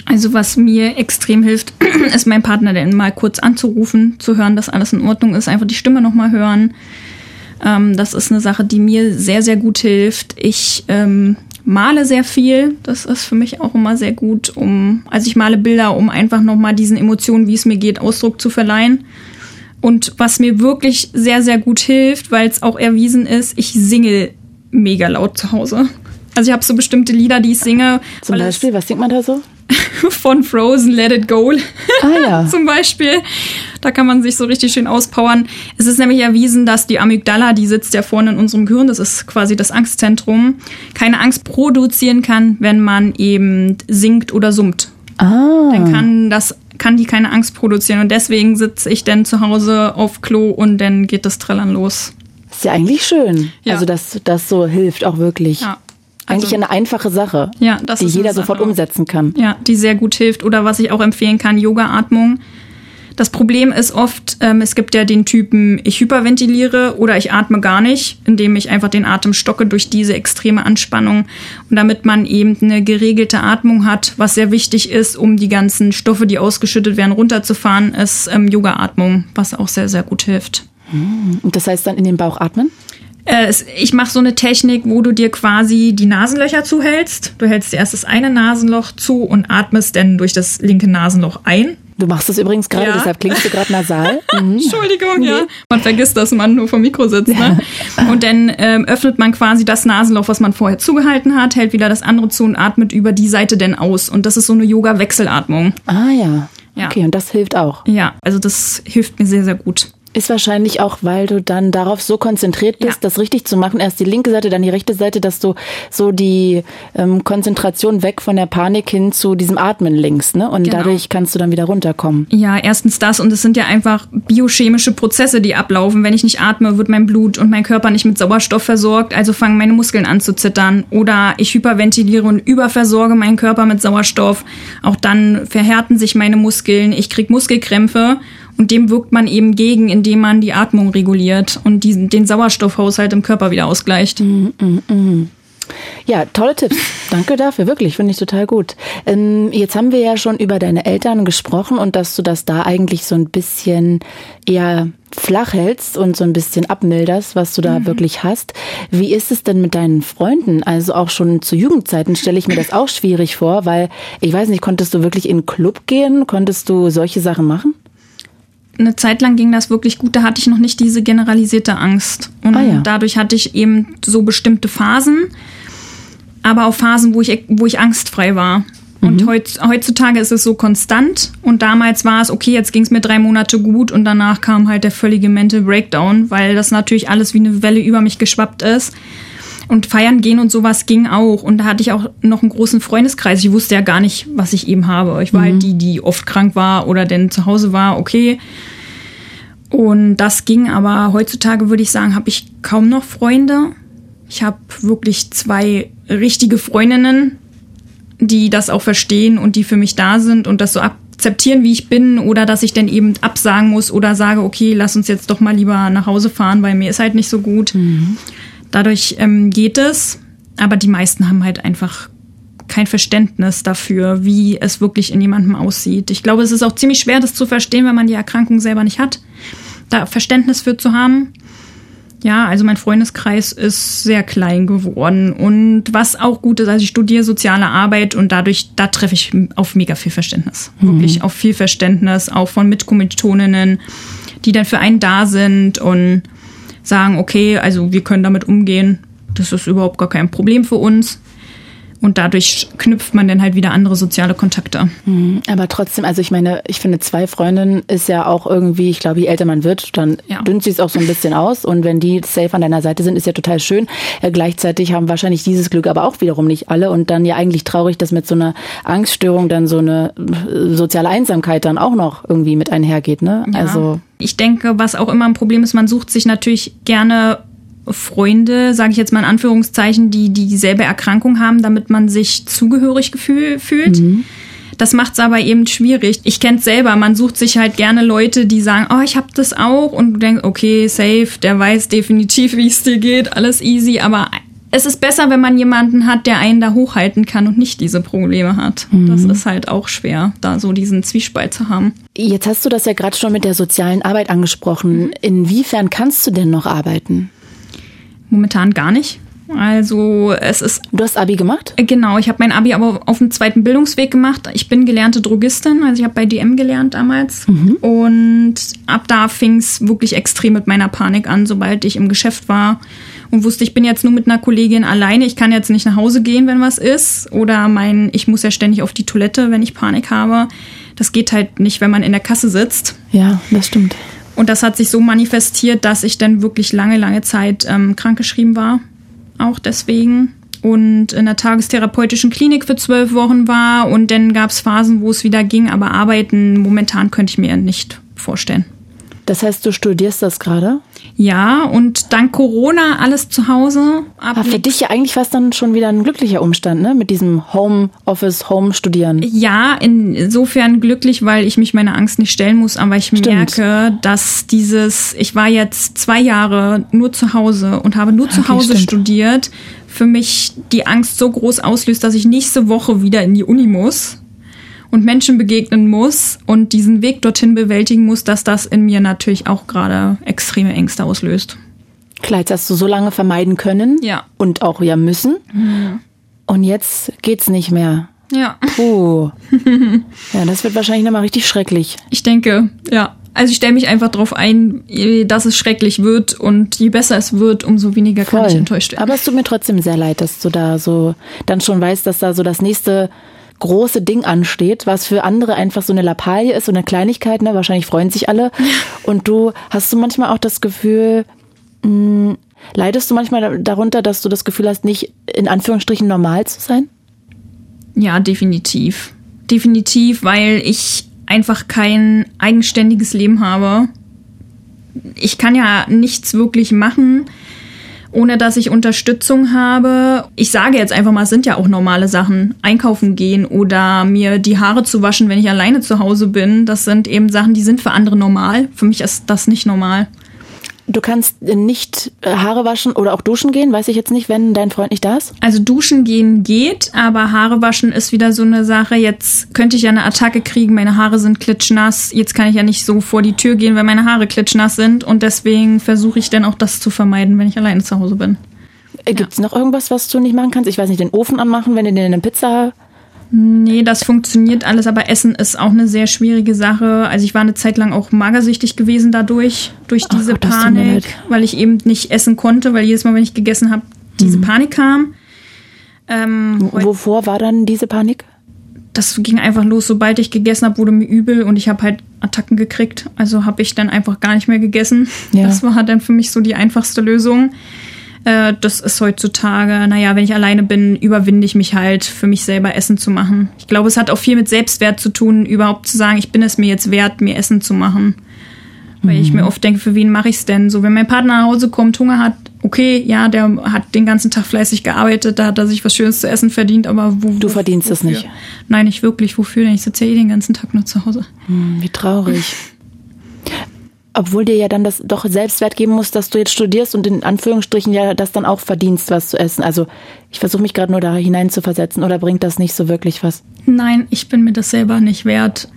Also was mir extrem hilft, ist mein Partner dann mal kurz anzurufen, zu hören, dass alles in Ordnung ist, einfach die Stimme nochmal hören. Ähm, das ist eine Sache, die mir sehr, sehr gut hilft. Ich ähm, male sehr viel. Das ist für mich auch immer sehr gut, um, also ich male Bilder, um einfach nochmal diesen Emotionen, wie es mir geht, Ausdruck zu verleihen. Und was mir wirklich sehr, sehr gut hilft, weil es auch erwiesen ist, ich singe mega laut zu Hause. Also ich habe so bestimmte Lieder, die ich singe. Zum Beispiel, was singt man da so? von Frozen Let It Go ah, ja. zum Beispiel. Da kann man sich so richtig schön auspowern. Es ist nämlich erwiesen, dass die Amygdala, die sitzt ja vorne in unserem Gehirn, das ist quasi das Angstzentrum, keine Angst produzieren kann, wenn man eben singt oder summt. Ah. Dann kann das kann die keine Angst produzieren und deswegen sitze ich dann zu Hause auf Klo und dann geht das Trällern los. Ist ja eigentlich schön. Ja. Also dass das so hilft auch wirklich. Ja. Eigentlich also, eine einfache Sache, ja, die jeder sofort umsetzen kann. Ja, die sehr gut hilft. Oder was ich auch empfehlen kann, Yoga-Atmung. Das Problem ist oft, ähm, es gibt ja den Typen, ich hyperventiliere oder ich atme gar nicht, indem ich einfach den Atem stocke durch diese extreme Anspannung. Und damit man eben eine geregelte Atmung hat, was sehr wichtig ist, um die ganzen Stoffe, die ausgeschüttet werden, runterzufahren, ist ähm, Yoga-Atmung, was auch sehr, sehr gut hilft. Hm, und das heißt dann in den Bauch atmen? Äh, ich mache so eine Technik, wo du dir quasi die Nasenlöcher zuhältst. Du hältst erst das eine Nasenloch zu und atmest dann durch das linke Nasenloch ein. Du machst das übrigens gerade, ja. deshalb klingst du gerade nasal. Mhm. Entschuldigung, ja. Man vergisst, dass man nur vom Mikro sitzt. Ne? Und dann ähm, öffnet man quasi das Nasenloch, was man vorher zugehalten hat, hält wieder das andere zu und atmet über die Seite dann aus. Und das ist so eine Yoga-Wechselatmung. Ah ja. ja. Okay, und das hilft auch. Ja, also das hilft mir sehr, sehr gut. Ist wahrscheinlich auch, weil du dann darauf so konzentriert bist, ja. das richtig zu machen. Erst die linke Seite, dann die rechte Seite, dass du so die ähm, Konzentration weg von der Panik hin zu diesem Atmen links, ne? Und genau. dadurch kannst du dann wieder runterkommen. Ja, erstens das und es sind ja einfach biochemische Prozesse, die ablaufen. Wenn ich nicht atme, wird mein Blut und mein Körper nicht mit Sauerstoff versorgt, also fangen meine Muskeln an zu zittern. Oder ich hyperventiliere und überversorge meinen Körper mit Sauerstoff. Auch dann verhärten sich meine Muskeln, ich krieg Muskelkrämpfe und dem wirkt man eben gegen, indem man die Atmung reguliert und diesen, den Sauerstoffhaushalt im Körper wieder ausgleicht. Mm, mm, mm. Ja, tolle Tipps. Danke dafür, wirklich, finde ich total gut. Ähm, jetzt haben wir ja schon über deine Eltern gesprochen und dass du das da eigentlich so ein bisschen eher flach hältst und so ein bisschen abmilderst, was du da mhm. wirklich hast. Wie ist es denn mit deinen Freunden? Also auch schon zu Jugendzeiten stelle ich mir das auch schwierig vor, weil ich weiß nicht, konntest du wirklich in einen Club gehen? Konntest du solche Sachen machen? Eine Zeit lang ging das wirklich gut, da hatte ich noch nicht diese generalisierte Angst. Und ah, ja. dadurch hatte ich eben so bestimmte Phasen, aber auch Phasen, wo ich, wo ich angstfrei war. Und mhm. heutzutage ist es so konstant. Und damals war es, okay, jetzt ging es mir drei Monate gut und danach kam halt der völlige Mental Breakdown, weil das natürlich alles wie eine Welle über mich geschwappt ist. Und feiern gehen und sowas ging auch. Und da hatte ich auch noch einen großen Freundeskreis. Ich wusste ja gar nicht, was ich eben habe. Ich war halt mhm. halt die, die oft krank war oder denn zu Hause war, okay. Und das ging aber heutzutage, würde ich sagen, habe ich kaum noch Freunde. Ich habe wirklich zwei richtige Freundinnen, die das auch verstehen und die für mich da sind und das so akzeptieren, wie ich bin oder dass ich dann eben absagen muss oder sage, okay, lass uns jetzt doch mal lieber nach Hause fahren, weil mir ist halt nicht so gut. Mhm. Dadurch ähm, geht es, aber die meisten haben halt einfach kein Verständnis dafür, wie es wirklich in jemandem aussieht. Ich glaube, es ist auch ziemlich schwer, das zu verstehen, wenn man die Erkrankung selber nicht hat, da Verständnis für zu haben. Ja, also mein Freundeskreis ist sehr klein geworden und was auch gut ist, also ich studiere soziale Arbeit und dadurch, da treffe ich auf mega viel Verständnis. Mhm. Wirklich auf viel Verständnis, auch von Mitkommilitoninnen, die dann für einen da sind und sagen, okay, also wir können damit umgehen, das ist überhaupt gar kein Problem für uns. Und dadurch knüpft man dann halt wieder andere soziale Kontakte. Mhm. Aber trotzdem, also ich meine, ich finde, zwei Freundinnen ist ja auch irgendwie, ich glaube, je älter man wird, dann ja. dünnt sie es auch so ein bisschen aus. Und wenn die safe an deiner Seite sind, ist ja total schön. Äh, gleichzeitig haben wahrscheinlich dieses Glück aber auch wiederum nicht alle. Und dann ja eigentlich traurig, dass mit so einer Angststörung dann so eine äh, soziale Einsamkeit dann auch noch irgendwie mit einhergeht. Ne? Ja. Also ich denke, was auch immer ein Problem ist, man sucht sich natürlich gerne Freunde, sage ich jetzt mal in Anführungszeichen, die dieselbe Erkrankung haben, damit man sich zugehörig gefühl, fühlt. Mhm. Das macht es aber eben schwierig. Ich kenne es selber, man sucht sich halt gerne Leute, die sagen, oh, ich habe das auch und du denkst, okay, safe, der weiß definitiv, wie es dir geht, alles easy, aber es ist besser, wenn man jemanden hat, der einen da hochhalten kann und nicht diese Probleme hat. Mhm. Das ist halt auch schwer, da so diesen Zwiespalt zu haben. Jetzt hast du das ja gerade schon mit der sozialen Arbeit angesprochen. Mhm. Inwiefern kannst du denn noch arbeiten? Momentan gar nicht. Also es ist. Du hast Abi gemacht? Äh, genau, ich habe mein Abi aber auf dem zweiten Bildungsweg gemacht. Ich bin gelernte Drogistin, also ich habe bei DM gelernt damals. Mhm. Und ab da fing es wirklich extrem mit meiner Panik an, sobald ich im Geschäft war und wusste, ich bin jetzt nur mit einer Kollegin alleine, ich kann jetzt nicht nach Hause gehen, wenn was ist. Oder mein, ich muss ja ständig auf die Toilette, wenn ich Panik habe. Das geht halt nicht, wenn man in der Kasse sitzt. Ja, das stimmt. Und das hat sich so manifestiert, dass ich dann wirklich lange, lange Zeit ähm, krankgeschrieben war. Auch deswegen. Und in der tagestherapeutischen Klinik für zwölf Wochen war. Und dann gab es Phasen, wo es wieder ging. Aber arbeiten momentan könnte ich mir nicht vorstellen. Das heißt, du studierst das gerade? Ja, und dank Corona alles zu Hause. Aber für dich ja eigentlich fast dann schon wieder ein glücklicher Umstand, ne? Mit diesem Homeoffice, Home-Studieren. Ja, insofern glücklich, weil ich mich meiner Angst nicht stellen muss, aber ich Stimmt. merke, dass dieses, ich war jetzt zwei Jahre nur zu Hause und habe nur okay, zu Hause stimmt. studiert, für mich die Angst so groß auslöst, dass ich nächste Woche wieder in die Uni muss und Menschen begegnen muss und diesen Weg dorthin bewältigen muss, dass das in mir natürlich auch gerade extreme Ängste auslöst. Klar, jetzt hast du so lange vermeiden können ja. und auch ja müssen. Mhm. Und jetzt geht's nicht mehr. Ja. Puh. ja, das wird wahrscheinlich nochmal richtig schrecklich. Ich denke, ja. Also ich stelle mich einfach darauf ein, dass es schrecklich wird und je besser es wird, umso weniger Voll. kann ich enttäuscht werden. Aber es tut mir trotzdem sehr leid, dass du da so dann schon weißt, dass da so das nächste große Ding ansteht, was für andere einfach so eine Lappalie ist, so eine Kleinigkeit, ne? Wahrscheinlich freuen sich alle. Und du hast du manchmal auch das Gefühl, mh, hm, leidest du manchmal darunter, dass du das Gefühl hast, nicht in Anführungsstrichen normal zu sein? Ja, definitiv. Definitiv, weil ich einfach kein eigenständiges Leben habe. Ich kann ja nichts wirklich machen ohne dass ich Unterstützung habe. Ich sage jetzt einfach mal, es sind ja auch normale Sachen. Einkaufen gehen oder mir die Haare zu waschen, wenn ich alleine zu Hause bin. Das sind eben Sachen, die sind für andere normal. Für mich ist das nicht normal. Du kannst nicht äh, Haare waschen oder auch duschen gehen, weiß ich jetzt nicht, wenn dein Freund nicht da ist? Also duschen gehen geht, aber Haare waschen ist wieder so eine Sache. Jetzt könnte ich ja eine Attacke kriegen, meine Haare sind klitschnass. Jetzt kann ich ja nicht so vor die Tür gehen, weil meine Haare klitschnass sind und deswegen versuche ich dann auch das zu vermeiden, wenn ich alleine zu Hause bin. Äh, Gibt es ja. noch irgendwas, was du nicht machen kannst? Ich weiß nicht, den Ofen anmachen, wenn du dir eine Pizza Nee, das funktioniert alles, aber Essen ist auch eine sehr schwierige Sache. Also ich war eine Zeit lang auch magersüchtig gewesen dadurch, durch diese Ach, Panik, weil ich eben nicht essen konnte, weil jedes Mal, wenn ich gegessen habe, diese mhm. Panik kam. Ähm, Wovor war dann diese Panik? Das ging einfach los, sobald ich gegessen habe, wurde mir übel und ich habe halt Attacken gekriegt. Also habe ich dann einfach gar nicht mehr gegessen. Ja. Das war dann für mich so die einfachste Lösung. Äh, das ist heutzutage, naja, wenn ich alleine bin, überwinde ich mich halt, für mich selber Essen zu machen. Ich glaube, es hat auch viel mit Selbstwert zu tun, überhaupt zu sagen, ich bin es mir jetzt wert, mir Essen zu machen. Weil mhm. ich mir oft denke, für wen mache ich es denn? So, wenn mein Partner nach Hause kommt, Hunger hat, okay, ja, der hat den ganzen Tag fleißig gearbeitet, da hat er sich was Schönes zu essen verdient, aber wo. Du verdienst es nicht. Nein, nicht wirklich. Wofür denn? Ich sitze ja eh den ganzen Tag nur zu Hause. Hm, wie traurig. Obwohl dir ja dann das doch Selbstwert geben muss, dass du jetzt studierst und in Anführungsstrichen ja das dann auch verdienst, was zu essen. Also ich versuche mich gerade nur da hinein zu versetzen oder bringt das nicht so wirklich was? Nein, ich bin mir das selber nicht wert.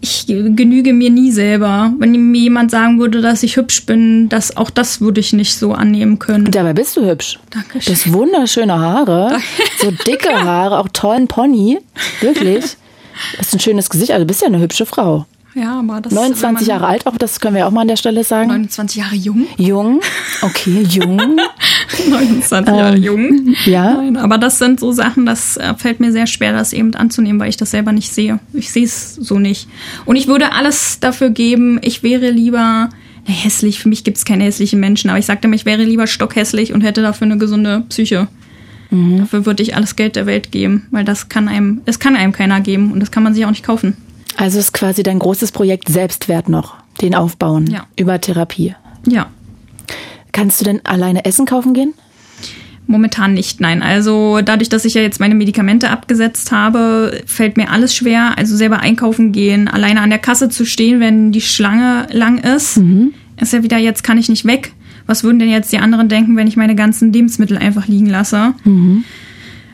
Ich genüge mir nie selber. Wenn mir jemand sagen würde, dass ich hübsch bin, das, auch das würde ich nicht so annehmen können. Und dabei bist du hübsch. Dankeschön. Du hast wunderschöne Haare, so dicke Haare, auch tollen Pony. Wirklich. Das ist ein schönes Gesicht. Also du bist ja eine hübsche Frau. Ja, aber das 29 Jahre alt, auch das können wir auch mal an der Stelle sagen. 29 Jahre jung. Jung, okay, jung. 29 Jahre ähm, jung. Ja. Nein, aber das sind so Sachen, das äh, fällt mir sehr schwer, das eben anzunehmen, weil ich das selber nicht sehe. Ich sehe es so nicht. Und ich würde alles dafür geben, ich wäre lieber na, hässlich. Für mich gibt es keine hässlichen Menschen, aber ich sagte mir, ich wäre lieber stockhässlich und hätte dafür eine gesunde Psyche. Mhm. Dafür würde ich alles Geld der Welt geben, weil das kann einem, es kann einem keiner geben und das kann man sich auch nicht kaufen. Also ist quasi dein großes Projekt Selbstwert noch, den aufbauen ja. über Therapie. Ja. Kannst du denn alleine Essen kaufen gehen? Momentan nicht, nein. Also dadurch, dass ich ja jetzt meine Medikamente abgesetzt habe, fällt mir alles schwer. Also selber einkaufen gehen, alleine an der Kasse zu stehen, wenn die Schlange lang ist, mhm. ist ja wieder, jetzt kann ich nicht weg. Was würden denn jetzt die anderen denken, wenn ich meine ganzen Lebensmittel einfach liegen lasse? Mhm.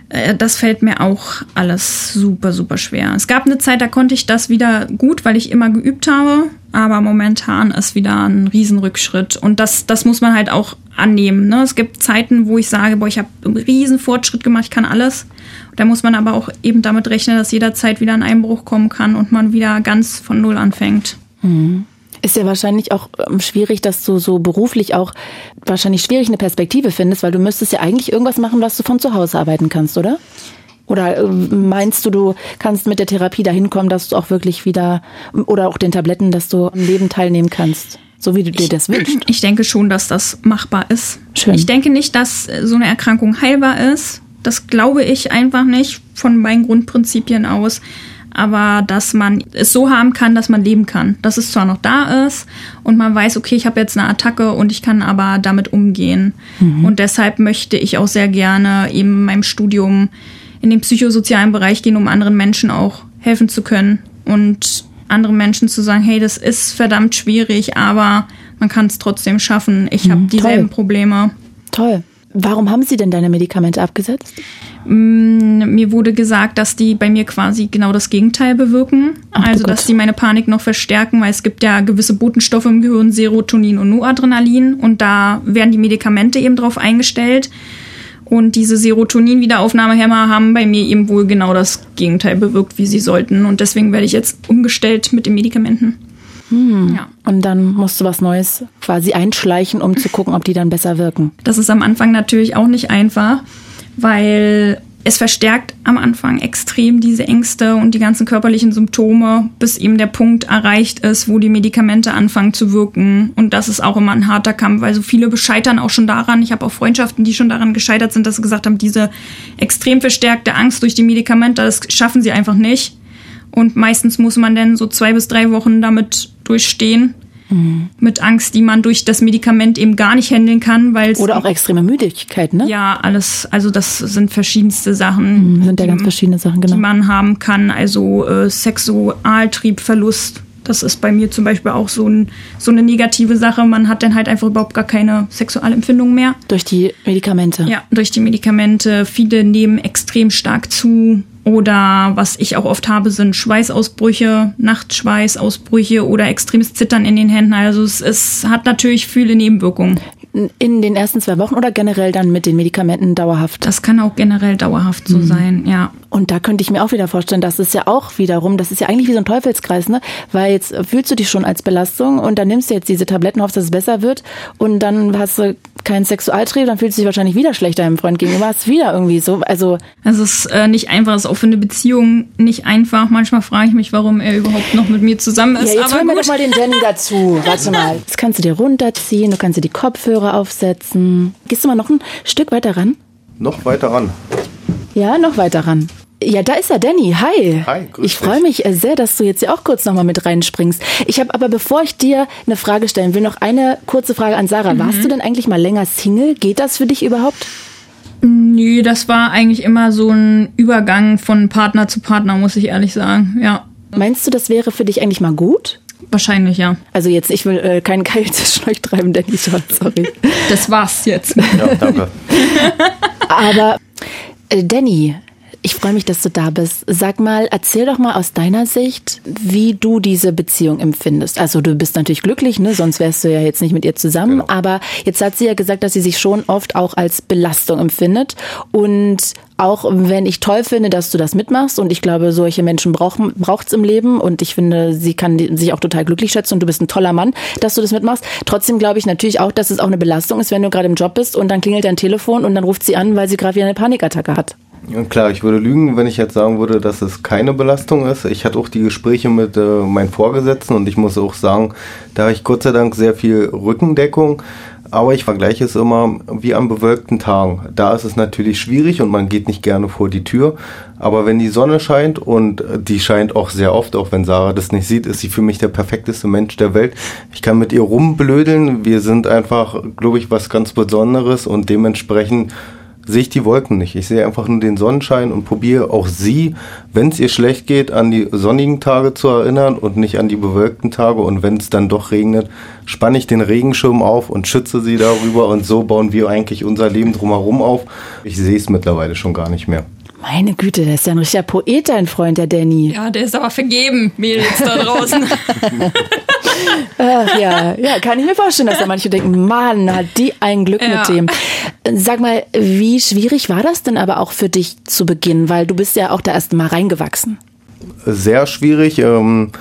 Äh, das fällt mir auch alles super, super schwer. Es gab eine Zeit, da konnte ich das wieder gut, weil ich immer geübt habe. Aber momentan ist wieder ein Riesenrückschritt. Und das, das muss man halt auch annehmen. Ne? Es gibt Zeiten, wo ich sage, boah, ich habe einen riesen Fortschritt gemacht, ich kann alles. Da muss man aber auch eben damit rechnen, dass jederzeit wieder ein Einbruch kommen kann und man wieder ganz von Null anfängt. Mhm. Ist ja wahrscheinlich auch ähm, schwierig, dass du so beruflich auch wahrscheinlich schwierig eine Perspektive findest, weil du müsstest ja eigentlich irgendwas machen, was du von zu Hause arbeiten kannst, oder? Oder äh, meinst du, du kannst mit der Therapie dahin kommen, dass du auch wirklich wieder oder auch den Tabletten, dass du am Leben teilnehmen kannst? So wie du dir ich, das wünschst. Ich denke schon, dass das machbar ist. Schön. Ich denke nicht, dass so eine Erkrankung heilbar ist. Das glaube ich einfach nicht von meinen Grundprinzipien aus aber dass man es so haben kann, dass man leben kann. Dass es zwar noch da ist und man weiß, okay, ich habe jetzt eine Attacke und ich kann aber damit umgehen. Mhm. Und deshalb möchte ich auch sehr gerne eben in meinem Studium in den psychosozialen Bereich gehen, um anderen Menschen auch helfen zu können und anderen Menschen zu sagen, hey, das ist verdammt schwierig, aber man kann es trotzdem schaffen. Ich mhm, habe dieselben toll. Probleme. Toll. Warum haben Sie denn deine Medikamente abgesetzt? Mm, mir wurde gesagt, dass die bei mir quasi genau das Gegenteil bewirken. Also, dass die meine Panik noch verstärken, weil es gibt ja gewisse Botenstoffe im Gehirn, Serotonin und Noradrenalin. Und da werden die Medikamente eben drauf eingestellt. Und diese Serotonin-Wiederaufnahmehämmer haben bei mir eben wohl genau das Gegenteil bewirkt, wie sie sollten. Und deswegen werde ich jetzt umgestellt mit den Medikamenten. Hm. Ja. Und dann musst du was Neues quasi einschleichen, um zu gucken, ob die dann besser wirken. Das ist am Anfang natürlich auch nicht einfach weil es verstärkt am Anfang extrem diese Ängste und die ganzen körperlichen Symptome, bis eben der Punkt erreicht ist, wo die Medikamente anfangen zu wirken. Und das ist auch immer ein harter Kampf, weil so viele bescheitern auch schon daran. Ich habe auch Freundschaften, die schon daran gescheitert sind, dass sie gesagt haben, diese extrem verstärkte Angst durch die Medikamente, das schaffen sie einfach nicht. Und meistens muss man dann so zwei bis drei Wochen damit durchstehen Mhm. Mit Angst, die man durch das Medikament eben gar nicht handeln kann, weil Oder auch extreme Müdigkeit, ne? Ja, alles, also das sind verschiedenste Sachen. Mhm, sind ja ganz verschiedene Sachen, genau. Die man haben kann. Also äh, Sexualtriebverlust. Das ist bei mir zum Beispiel auch so, ein, so eine negative Sache. Man hat dann halt einfach überhaupt gar keine Sexualempfindung mehr. Durch die Medikamente? Ja, durch die Medikamente. Viele nehmen extrem stark zu. Oder was ich auch oft habe, sind Schweißausbrüche, Nachtschweißausbrüche oder extremes Zittern in den Händen. Also es, es hat natürlich viele Nebenwirkungen in den ersten zwei Wochen oder generell dann mit den Medikamenten dauerhaft? Das kann auch generell dauerhaft so mhm. sein, ja. Und da könnte ich mir auch wieder vorstellen, dass es ja auch wiederum, das ist ja eigentlich wie so ein Teufelskreis, ne? Weil jetzt fühlst du dich schon als Belastung und dann nimmst du jetzt diese Tabletten, hoffst, dass es besser wird und dann hast du keinen Sexualtrieb, dann fühlst du dich wahrscheinlich wieder schlechter deinem Freund gegenüber. Hast wieder irgendwie so, also. Also es ist äh, nicht einfach, es ist auch für eine Beziehung nicht einfach. Manchmal frage ich mich, warum er überhaupt noch mit mir zusammen ist. Ja, jetzt holen wir doch mal den Danny dazu. Warte mal. Jetzt kannst du dir runterziehen, du kannst dir die Kopfhörer Kopfhörer aufsetzen. Gehst du mal noch ein Stück weiter ran? Noch weiter ran. Ja, noch weiter ran. Ja, da ist er, Danny. Hi. Hi, grüß Ich freue mich äh, sehr, dass du jetzt hier auch kurz nochmal mit reinspringst. Ich habe aber, bevor ich dir eine Frage stellen will, noch eine kurze Frage an Sarah. Mhm. Warst du denn eigentlich mal länger Single? Geht das für dich überhaupt? Nö, das war eigentlich immer so ein Übergang von Partner zu Partner, muss ich ehrlich sagen. Ja. Meinst du, das wäre für dich eigentlich mal gut? Wahrscheinlich, ja. Also jetzt, ich will äh, keinen Keil zwischen euch treiben, Danny, sorry. Das war's jetzt. Ja, danke. Aber äh, Danny, ich freue mich, dass du da bist. Sag mal, erzähl doch mal aus deiner Sicht, wie du diese Beziehung empfindest. Also du bist natürlich glücklich, ne? sonst wärst du ja jetzt nicht mit ihr zusammen. Genau. Aber jetzt hat sie ja gesagt, dass sie sich schon oft auch als Belastung empfindet. Und auch wenn ich toll finde, dass du das mitmachst und ich glaube, solche Menschen braucht es im Leben und ich finde, sie kann sich auch total glücklich schätzen und du bist ein toller Mann, dass du das mitmachst. Trotzdem glaube ich natürlich auch, dass es auch eine Belastung ist, wenn du gerade im Job bist und dann klingelt dein Telefon und dann ruft sie an, weil sie gerade wieder eine Panikattacke hat. Ja, klar, ich würde lügen, wenn ich jetzt sagen würde, dass es keine Belastung ist. Ich hatte auch die Gespräche mit äh, meinen Vorgesetzten und ich muss auch sagen, da habe ich Gott sei Dank sehr viel Rückendeckung. Aber ich vergleiche es immer wie an bewölkten Tagen. Da ist es natürlich schwierig und man geht nicht gerne vor die Tür. Aber wenn die Sonne scheint und die scheint auch sehr oft, auch wenn Sarah das nicht sieht, ist sie für mich der perfekteste Mensch der Welt. Ich kann mit ihr rumblödeln. Wir sind einfach, glaube ich, was ganz Besonderes und dementsprechend sehe ich die Wolken nicht. Ich sehe einfach nur den Sonnenschein und probiere auch sie, wenn es ihr schlecht geht, an die sonnigen Tage zu erinnern und nicht an die bewölkten Tage. Und wenn es dann doch regnet, spanne ich den Regenschirm auf und schütze sie darüber. Und so bauen wir eigentlich unser Leben drumherum auf. Ich sehe es mittlerweile schon gar nicht mehr. Meine Güte, der ist ja ein richtiger Poet, dein Freund, der Danny. Ja, der ist aber vergeben, Mädels da draußen. Ach, ja, ja, kann ich mir vorstellen, dass da manche denken, Mann, hat die ein Glück ja. mit dem. Sag mal, wie schwierig war das denn aber auch für dich zu Beginn? Weil du bist ja auch da erst mal reingewachsen. Sehr schwierig. Ähm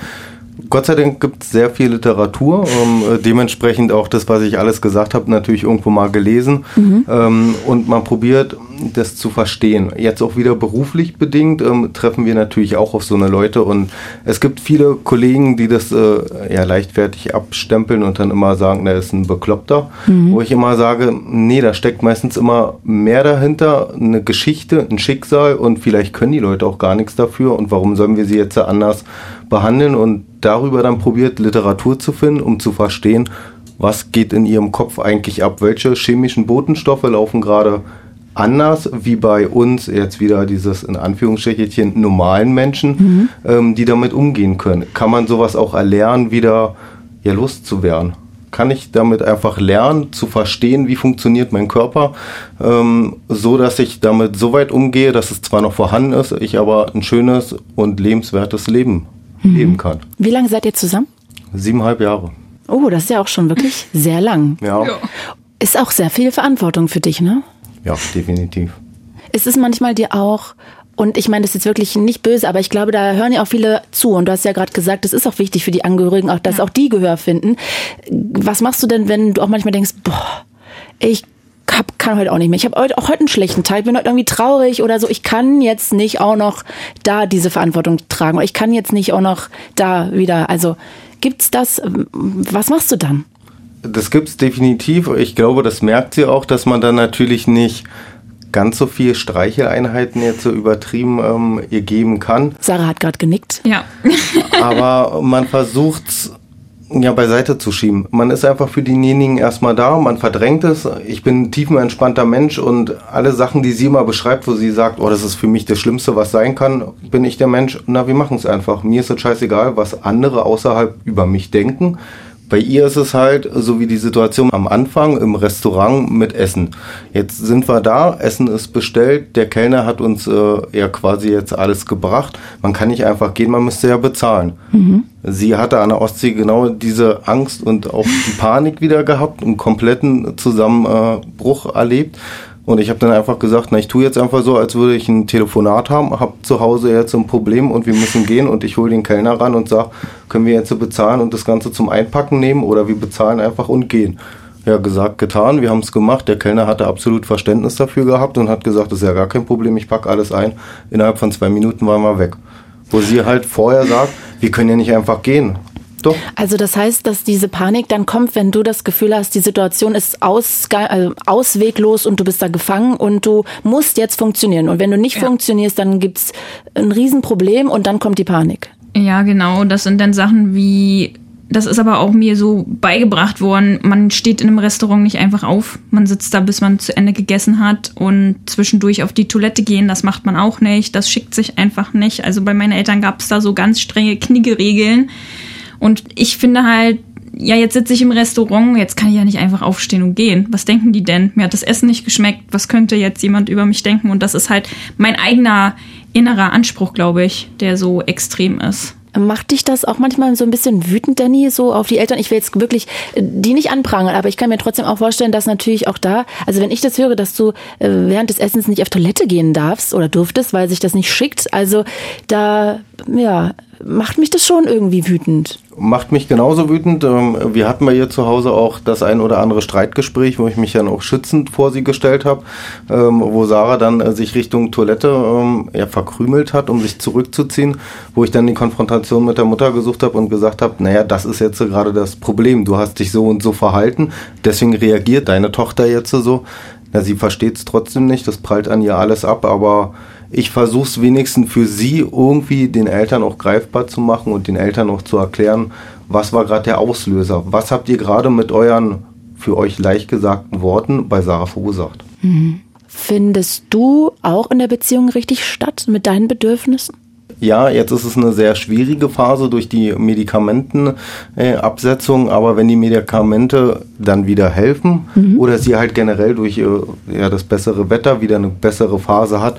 Gott sei Dank gibt es sehr viel Literatur, ähm, dementsprechend auch das, was ich alles gesagt habe, natürlich irgendwo mal gelesen. Mhm. Ähm, und man probiert, das zu verstehen. Jetzt auch wieder beruflich bedingt ähm, treffen wir natürlich auch auf so eine Leute und es gibt viele Kollegen, die das äh, ja leichtfertig abstempeln und dann immer sagen, der ist ein Bekloppter. Mhm. Wo ich immer sage, nee, da steckt meistens immer mehr dahinter, eine Geschichte, ein Schicksal und vielleicht können die Leute auch gar nichts dafür und warum sollen wir sie jetzt anders behandeln und darüber dann probiert, Literatur zu finden, um zu verstehen, was geht in ihrem Kopf eigentlich ab, welche chemischen Botenstoffe laufen gerade anders wie bei uns jetzt wieder dieses in Anführungsstrichen normalen Menschen, mhm. ähm, die damit umgehen können. Kann man sowas auch erlernen, wieder ja loszuwerden? Kann ich damit einfach lernen, zu verstehen, wie funktioniert mein Körper, ähm, so dass ich damit so weit umgehe, dass es zwar noch vorhanden ist, ich aber ein schönes und lebenswertes Leben mhm. leben kann. Wie lange seid ihr zusammen? Siebeneinhalb Jahre. Oh, das ist ja auch schon wirklich sehr lang. Ja. ja. Ist auch sehr viel Verantwortung für dich, ne? Ja, definitiv. Ist es manchmal dir auch, und ich meine, das ist jetzt wirklich nicht böse, aber ich glaube, da hören ja auch viele zu. Und du hast ja gerade gesagt, es ist auch wichtig für die Angehörigen, auch dass ja. auch die Gehör finden. Was machst du denn, wenn du auch manchmal denkst, boah, ich hab, kann heute auch nicht mehr. Ich habe heute auch heute einen schlechten Tag, bin heute irgendwie traurig oder so. Ich kann jetzt nicht auch noch da diese Verantwortung tragen. Ich kann jetzt nicht auch noch da wieder. Also gibt's das? Was machst du dann? Das gibt's definitiv. Ich glaube, das merkt sie auch, dass man dann natürlich nicht ganz so viel Streicheleinheiten jetzt so übertrieben ähm, ihr geben kann. Sarah hat gerade genickt. Ja. Aber man versucht ja, beiseite zu schieben. Man ist einfach für denjenigen erstmal da, man verdrängt es. Ich bin ein tiefenentspannter Mensch und alle Sachen, die sie immer beschreibt, wo sie sagt, oh, das ist für mich das Schlimmste, was sein kann, bin ich der Mensch, na, wir machen es einfach. Mir ist es scheißegal, was andere außerhalb über mich denken. Bei ihr ist es halt so wie die Situation am Anfang im Restaurant mit Essen. Jetzt sind wir da, Essen ist bestellt, der Kellner hat uns äh, ja quasi jetzt alles gebracht. Man kann nicht einfach gehen, man müsste ja bezahlen. Mhm. Sie hatte an der Ostsee genau diese Angst und auch die Panik wieder gehabt, einen kompletten Zusammenbruch erlebt. Und ich habe dann einfach gesagt, na, ich tue jetzt einfach so, als würde ich ein Telefonat haben, habe zu Hause jetzt ein Problem und wir müssen gehen und ich hole den Kellner ran und sage, können wir jetzt so bezahlen und das Ganze zum Einpacken nehmen oder wir bezahlen einfach und gehen. Ja, gesagt, getan, wir haben es gemacht. Der Kellner hatte absolut Verständnis dafür gehabt und hat gesagt, das ist ja gar kein Problem, ich packe alles ein. Innerhalb von zwei Minuten waren wir weg. Wo sie halt vorher sagt, wir können ja nicht einfach gehen. Doch. Also das heißt, dass diese Panik dann kommt, wenn du das Gefühl hast, die Situation ist aus, also ausweglos und du bist da gefangen und du musst jetzt funktionieren. Und wenn du nicht ja. funktionierst, dann gibt's ein Riesenproblem und dann kommt die Panik. Ja, genau. Das sind dann Sachen wie das ist aber auch mir so beigebracht worden, man steht in einem Restaurant nicht einfach auf. Man sitzt da, bis man zu Ende gegessen hat und zwischendurch auf die Toilette gehen, das macht man auch nicht. Das schickt sich einfach nicht. Also bei meinen Eltern gab es da so ganz strenge Kniggeregeln. Und ich finde halt, ja, jetzt sitze ich im Restaurant, jetzt kann ich ja nicht einfach aufstehen und gehen. Was denken die denn? Mir hat das Essen nicht geschmeckt. Was könnte jetzt jemand über mich denken? Und das ist halt mein eigener innerer Anspruch, glaube ich, der so extrem ist. Macht dich das auch manchmal so ein bisschen wütend, Danny, so auf die Eltern? Ich will jetzt wirklich äh, die nicht anprangern, aber ich kann mir trotzdem auch vorstellen, dass natürlich auch da, also wenn ich das höre, dass du äh, während des Essens nicht auf Toilette gehen darfst oder durftest, weil sich das nicht schickt, also da, ja, macht mich das schon irgendwie wütend. Macht mich genauso wütend. Ähm, wir hatten bei ihr zu Hause auch das ein oder andere Streitgespräch, wo ich mich dann auch schützend vor sie gestellt habe, ähm, wo Sarah dann äh, sich Richtung Toilette ähm, verkrümelt hat, um sich zurückzuziehen, wo ich dann die Konfrontation mit der Mutter gesucht habe und gesagt habe, naja, das ist jetzt gerade das Problem. Du hast dich so und so verhalten, deswegen reagiert deine Tochter jetzt so. Ja, sie versteht es trotzdem nicht, das prallt an ihr alles ab, aber ich versuche es wenigstens für sie irgendwie den Eltern auch greifbar zu machen und den Eltern auch zu erklären, was war gerade der Auslöser? Was habt ihr gerade mit euren für euch leicht gesagten Worten bei Sarah verursacht? Mhm. Findest du auch in der Beziehung richtig statt mit deinen Bedürfnissen? Ja, jetzt ist es eine sehr schwierige Phase durch die Medikamentenabsetzung, äh, aber wenn die Medikamente dann wieder helfen mhm. oder sie halt generell durch äh, ja, das bessere Wetter wieder eine bessere Phase hat,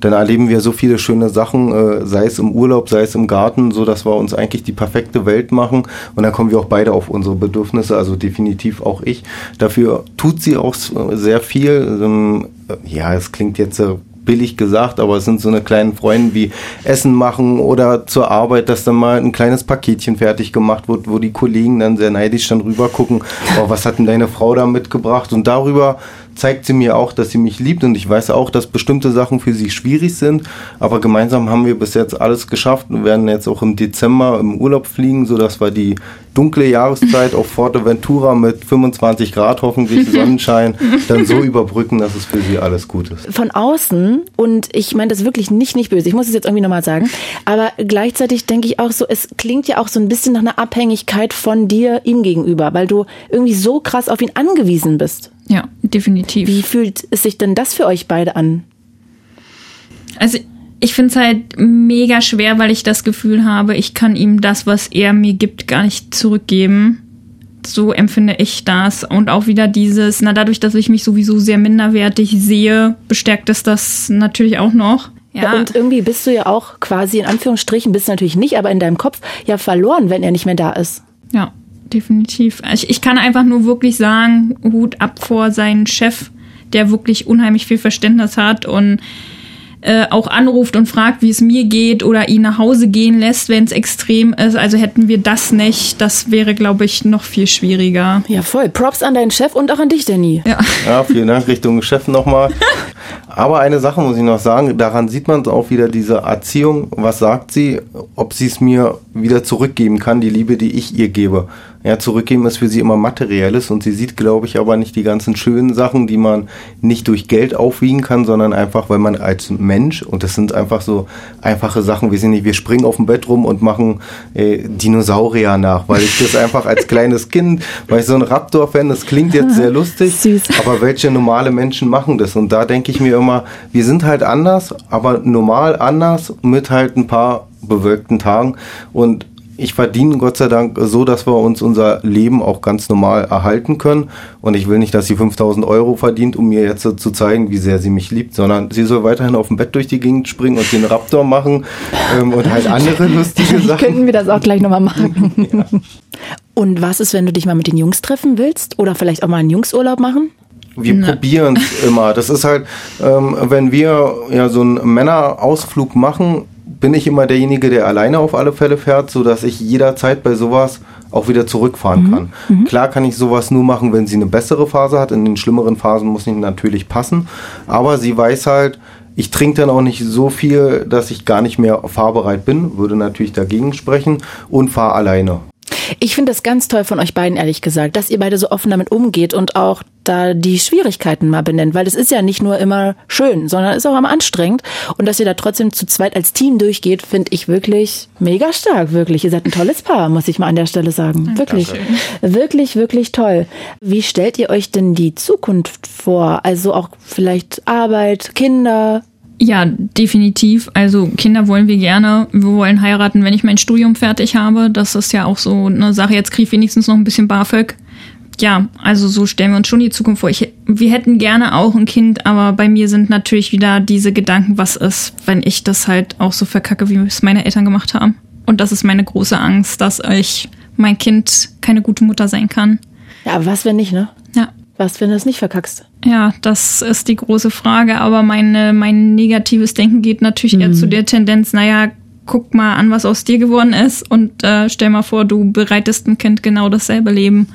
dann erleben wir so viele schöne Sachen, äh, sei es im Urlaub, sei es im Garten, so dass wir uns eigentlich die perfekte Welt machen und dann kommen wir auch beide auf unsere Bedürfnisse, also definitiv auch ich. Dafür tut sie auch sehr viel. Ähm, ja, es klingt jetzt äh, billig gesagt, aber es sind so eine kleinen Freunde wie Essen machen oder zur Arbeit, dass dann mal ein kleines Paketchen fertig gemacht wird, wo die Kollegen dann sehr neidisch dann rüber gucken, oh, was hat denn deine Frau da mitgebracht? Und darüber zeigt sie mir auch, dass sie mich liebt und ich weiß auch, dass bestimmte Sachen für sie schwierig sind, aber gemeinsam haben wir bis jetzt alles geschafft und werden jetzt auch im Dezember im Urlaub fliegen, sodass wir die dunkle Jahreszeit auf Forteventura mit 25 Grad hoffentlich Sonnenschein dann so überbrücken, dass es für sie alles gut ist. Von außen und ich meine das wirklich nicht nicht böse, ich muss es jetzt irgendwie nochmal sagen, aber gleichzeitig denke ich auch so, es klingt ja auch so ein bisschen nach einer Abhängigkeit von dir ihm gegenüber, weil du irgendwie so krass auf ihn angewiesen bist. Ja, definitiv. Wie fühlt es sich denn das für euch beide an? Also ich finde es halt mega schwer, weil ich das Gefühl habe, ich kann ihm das, was er mir gibt, gar nicht zurückgeben. So empfinde ich das. Und auch wieder dieses, na dadurch, dass ich mich sowieso sehr minderwertig sehe, bestärkt es das natürlich auch noch. Ja. ja. und irgendwie bist du ja auch quasi in Anführungsstrichen, bist du natürlich nicht, aber in deinem Kopf ja verloren, wenn er nicht mehr da ist. Ja, definitiv. Ich, ich kann einfach nur wirklich sagen, Hut ab vor seinen Chef, der wirklich unheimlich viel Verständnis hat und äh, auch anruft und fragt, wie es mir geht oder ihn nach Hause gehen lässt, wenn es extrem ist. Also hätten wir das nicht, das wäre, glaube ich, noch viel schwieriger. Ja, voll. Props an deinen Chef und auch an dich, Danny. Ja, ja vielen Dank Richtung Chef nochmal. Aber eine Sache muss ich noch sagen, daran sieht man auch wieder diese Erziehung. Was sagt sie? Ob sie es mir wieder zurückgeben kann, die Liebe, die ich ihr gebe ja, zurückgeben ist für sie immer materielles und sie sieht, glaube ich, aber nicht die ganzen schönen Sachen, die man nicht durch Geld aufwiegen kann, sondern einfach, weil man als Mensch, und das sind einfach so einfache Sachen, wir sind nicht, wir springen auf dem Bett rum und machen äh, Dinosaurier nach, weil ich das einfach als kleines Kind, weil ich so ein Raptor-Fan, das klingt jetzt sehr lustig, Süß. aber welche normale Menschen machen das? Und da denke ich mir immer, wir sind halt anders, aber normal anders mit halt ein paar bewölkten Tagen und ich verdiene Gott sei Dank so, dass wir uns unser Leben auch ganz normal erhalten können. Und ich will nicht, dass sie 5000 Euro verdient, um mir jetzt zu zeigen, wie sehr sie mich liebt, sondern sie soll weiterhin auf dem Bett durch die Gegend springen und den Raptor machen ähm, und halt andere lustige Sachen. Könnten wir das auch gleich nochmal machen. ja. Und was ist, wenn du dich mal mit den Jungs treffen willst? Oder vielleicht auch mal einen Jungsurlaub machen? Wir probieren es immer. Das ist halt, ähm, wenn wir ja so einen Männerausflug machen, bin ich immer derjenige, der alleine auf alle Fälle fährt, so dass ich jederzeit bei sowas auch wieder zurückfahren mhm. kann. Mhm. Klar kann ich sowas nur machen, wenn sie eine bessere Phase hat. In den schlimmeren Phasen muss ich natürlich passen. Aber sie weiß halt, ich trinke dann auch nicht so viel, dass ich gar nicht mehr fahrbereit bin, würde natürlich dagegen sprechen und fahre alleine. Ich finde das ganz toll von euch beiden, ehrlich gesagt, dass ihr beide so offen damit umgeht und auch da die Schwierigkeiten mal benennt, weil es ist ja nicht nur immer schön, sondern es ist auch immer anstrengend. Und dass ihr da trotzdem zu zweit als Team durchgeht, finde ich wirklich mega stark, wirklich. Ihr seid ein tolles Paar, muss ich mal an der Stelle sagen. Wirklich, wirklich, wirklich toll. Wie stellt ihr euch denn die Zukunft vor? Also auch vielleicht Arbeit, Kinder, ja, definitiv. Also Kinder wollen wir gerne. Wir wollen heiraten, wenn ich mein Studium fertig habe. Das ist ja auch so eine Sache. Jetzt kriege ich wenigstens noch ein bisschen BAföG. Ja, also so stellen wir uns schon die Zukunft vor. Ich, wir hätten gerne auch ein Kind, aber bei mir sind natürlich wieder diese Gedanken, was ist, wenn ich das halt auch so verkacke, wie es meine Eltern gemacht haben. Und das ist meine große Angst, dass ich mein Kind keine gute Mutter sein kann. Ja, aber was, wenn nicht, ne? Ja. Was, wenn du es nicht verkackst? Ja, das ist die große Frage. Aber meine, mein negatives Denken geht natürlich mhm. eher zu der Tendenz, naja, guck mal an, was aus dir geworden ist und äh, stell mal vor, du bereitest ein Kind genau dasselbe Leben.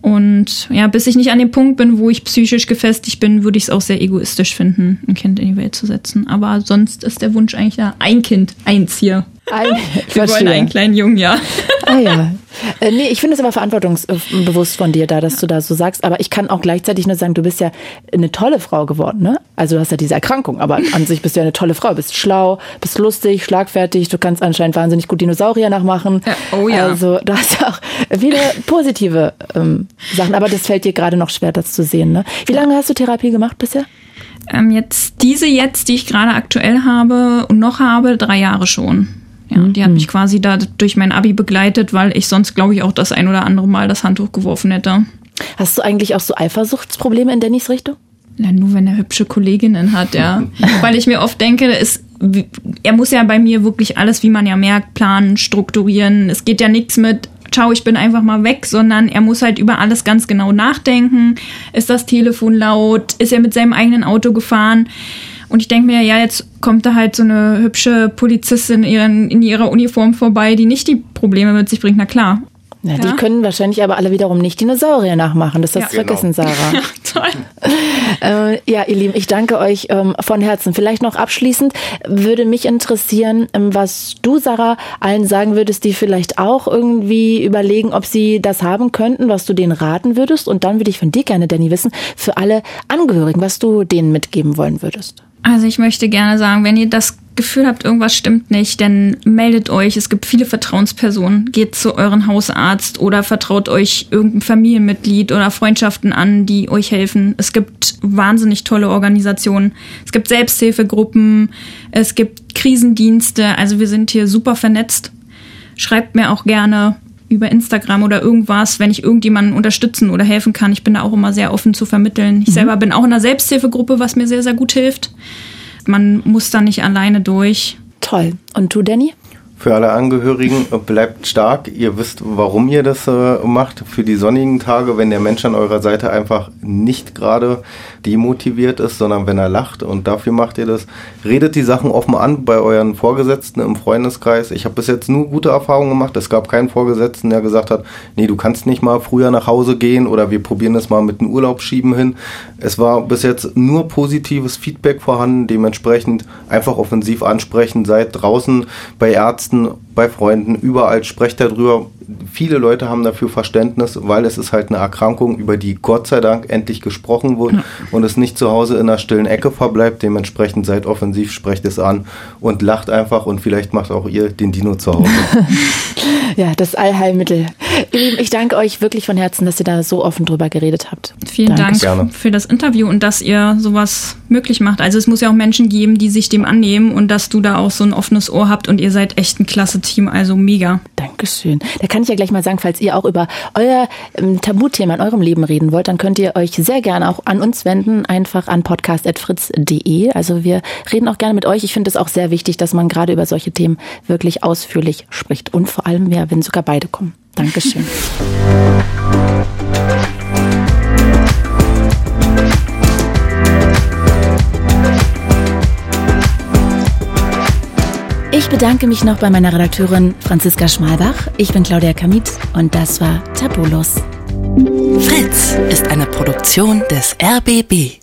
Und ja, bis ich nicht an dem Punkt bin, wo ich psychisch gefestigt bin, würde ich es auch sehr egoistisch finden, ein Kind in die Welt zu setzen. Aber sonst ist der Wunsch eigentlich da, ein Kind, eins hier. Ein, Wir wollen einen kleinen Jungen, ja. Ah ja. Äh, nee, ich finde es aber verantwortungsbewusst von dir da, dass du da so sagst. Aber ich kann auch gleichzeitig nur sagen, du bist ja eine tolle Frau geworden, ne? Also du hast ja diese Erkrankung, aber an sich bist du ja eine tolle Frau. Bist schlau, bist lustig, schlagfertig, du kannst anscheinend wahnsinnig gut Dinosaurier nachmachen. Ja, oh ja. Also du hast auch viele positive ähm, Sachen, aber das fällt dir gerade noch schwer, das zu sehen, ne? Wie lange hast du Therapie gemacht bisher? Ähm, jetzt diese jetzt, die ich gerade aktuell habe und noch habe, drei Jahre schon. Ja, mhm. die hat mich quasi da durch mein Abi begleitet, weil ich sonst, glaube ich, auch das ein oder andere Mal das Handtuch geworfen hätte. Hast du eigentlich auch so Eifersuchtsprobleme in Dannys Richtung? Ja, nur wenn er hübsche Kolleginnen hat, ja. weil ich mir oft denke, ist, er muss ja bei mir wirklich alles, wie man ja merkt, planen, strukturieren. Es geht ja nichts mit, ciao, ich bin einfach mal weg, sondern er muss halt über alles ganz genau nachdenken. Ist das Telefon laut? Ist er mit seinem eigenen Auto gefahren? Und ich denke mir, ja, jetzt kommt da halt so eine hübsche Polizistin in, ihren, in ihrer Uniform vorbei, die nicht die Probleme mit sich bringt. Na klar. Ja, ja. Die können wahrscheinlich aber alle wiederum nicht Dinosaurier nachmachen. Das hast du ja, vergessen, genau. Sarah. Ja, toll. äh, ja, ihr Lieben, ich danke euch ähm, von Herzen. Vielleicht noch abschließend würde mich interessieren, ähm, was du, Sarah, allen sagen würdest, die vielleicht auch irgendwie überlegen, ob sie das haben könnten, was du denen raten würdest. Und dann würde ich von dir gerne, Danny, wissen, für alle Angehörigen, was du denen mitgeben wollen würdest. Also ich möchte gerne sagen, wenn ihr das Gefühl habt, irgendwas stimmt nicht, dann meldet euch. Es gibt viele Vertrauenspersonen. Geht zu euren Hausarzt oder vertraut euch irgendein Familienmitglied oder Freundschaften an, die euch helfen. Es gibt wahnsinnig tolle Organisationen. Es gibt Selbsthilfegruppen. Es gibt Krisendienste. Also wir sind hier super vernetzt. Schreibt mir auch gerne über Instagram oder irgendwas, wenn ich irgendjemanden unterstützen oder helfen kann. Ich bin da auch immer sehr offen zu vermitteln. Ich mhm. selber bin auch in einer Selbsthilfegruppe, was mir sehr, sehr gut hilft. Man muss da nicht alleine durch. Toll. Und du, Danny? Für alle Angehörigen bleibt stark. Ihr wisst, warum ihr das äh, macht. Für die sonnigen Tage, wenn der Mensch an eurer Seite einfach nicht gerade demotiviert ist, sondern wenn er lacht. Und dafür macht ihr das. Redet die Sachen offen an bei euren Vorgesetzten im Freundeskreis. Ich habe bis jetzt nur gute Erfahrungen gemacht. Es gab keinen Vorgesetzten, der gesagt hat, nee, du kannst nicht mal früher nach Hause gehen oder wir probieren das mal mit dem Urlaub schieben hin. Es war bis jetzt nur positives Feedback vorhanden. Dementsprechend einfach offensiv ansprechen. Seid draußen bei Ärzten Ärzten, bei Freunden, überall sprecht darüber. Viele Leute haben dafür Verständnis, weil es ist halt eine Erkrankung, über die Gott sei Dank endlich gesprochen wird und es nicht zu Hause in einer stillen Ecke verbleibt. Dementsprechend seid offensiv, sprecht es an und lacht einfach und vielleicht macht auch ihr den Dino zu Hause. ja, das Allheilmittel. Ich danke euch wirklich von Herzen, dass ihr da so offen drüber geredet habt. Vielen danke. Dank Gerne. für das Interview und dass ihr sowas möglich macht. Also es muss ja auch Menschen geben, die sich dem annehmen und dass du da auch so ein offenes Ohr habt und ihr seid echt ein klasse Team, also mega. Dankeschön. Da kann ich ja gleich mal sagen, falls ihr auch über euer ähm, Tabuthema in eurem Leben reden wollt, dann könnt ihr euch sehr gerne auch an uns wenden, einfach an podcast.fritz.de. Also wir reden auch gerne mit euch. Ich finde es auch sehr wichtig, dass man gerade über solche Themen wirklich ausführlich spricht und vor allem, ja, wenn sogar beide kommen. Dankeschön. Ich bedanke mich noch bei meiner Redakteurin Franziska Schmalbach. Ich bin Claudia Kamit und das war Tabulos. Fritz ist eine Produktion des RBB.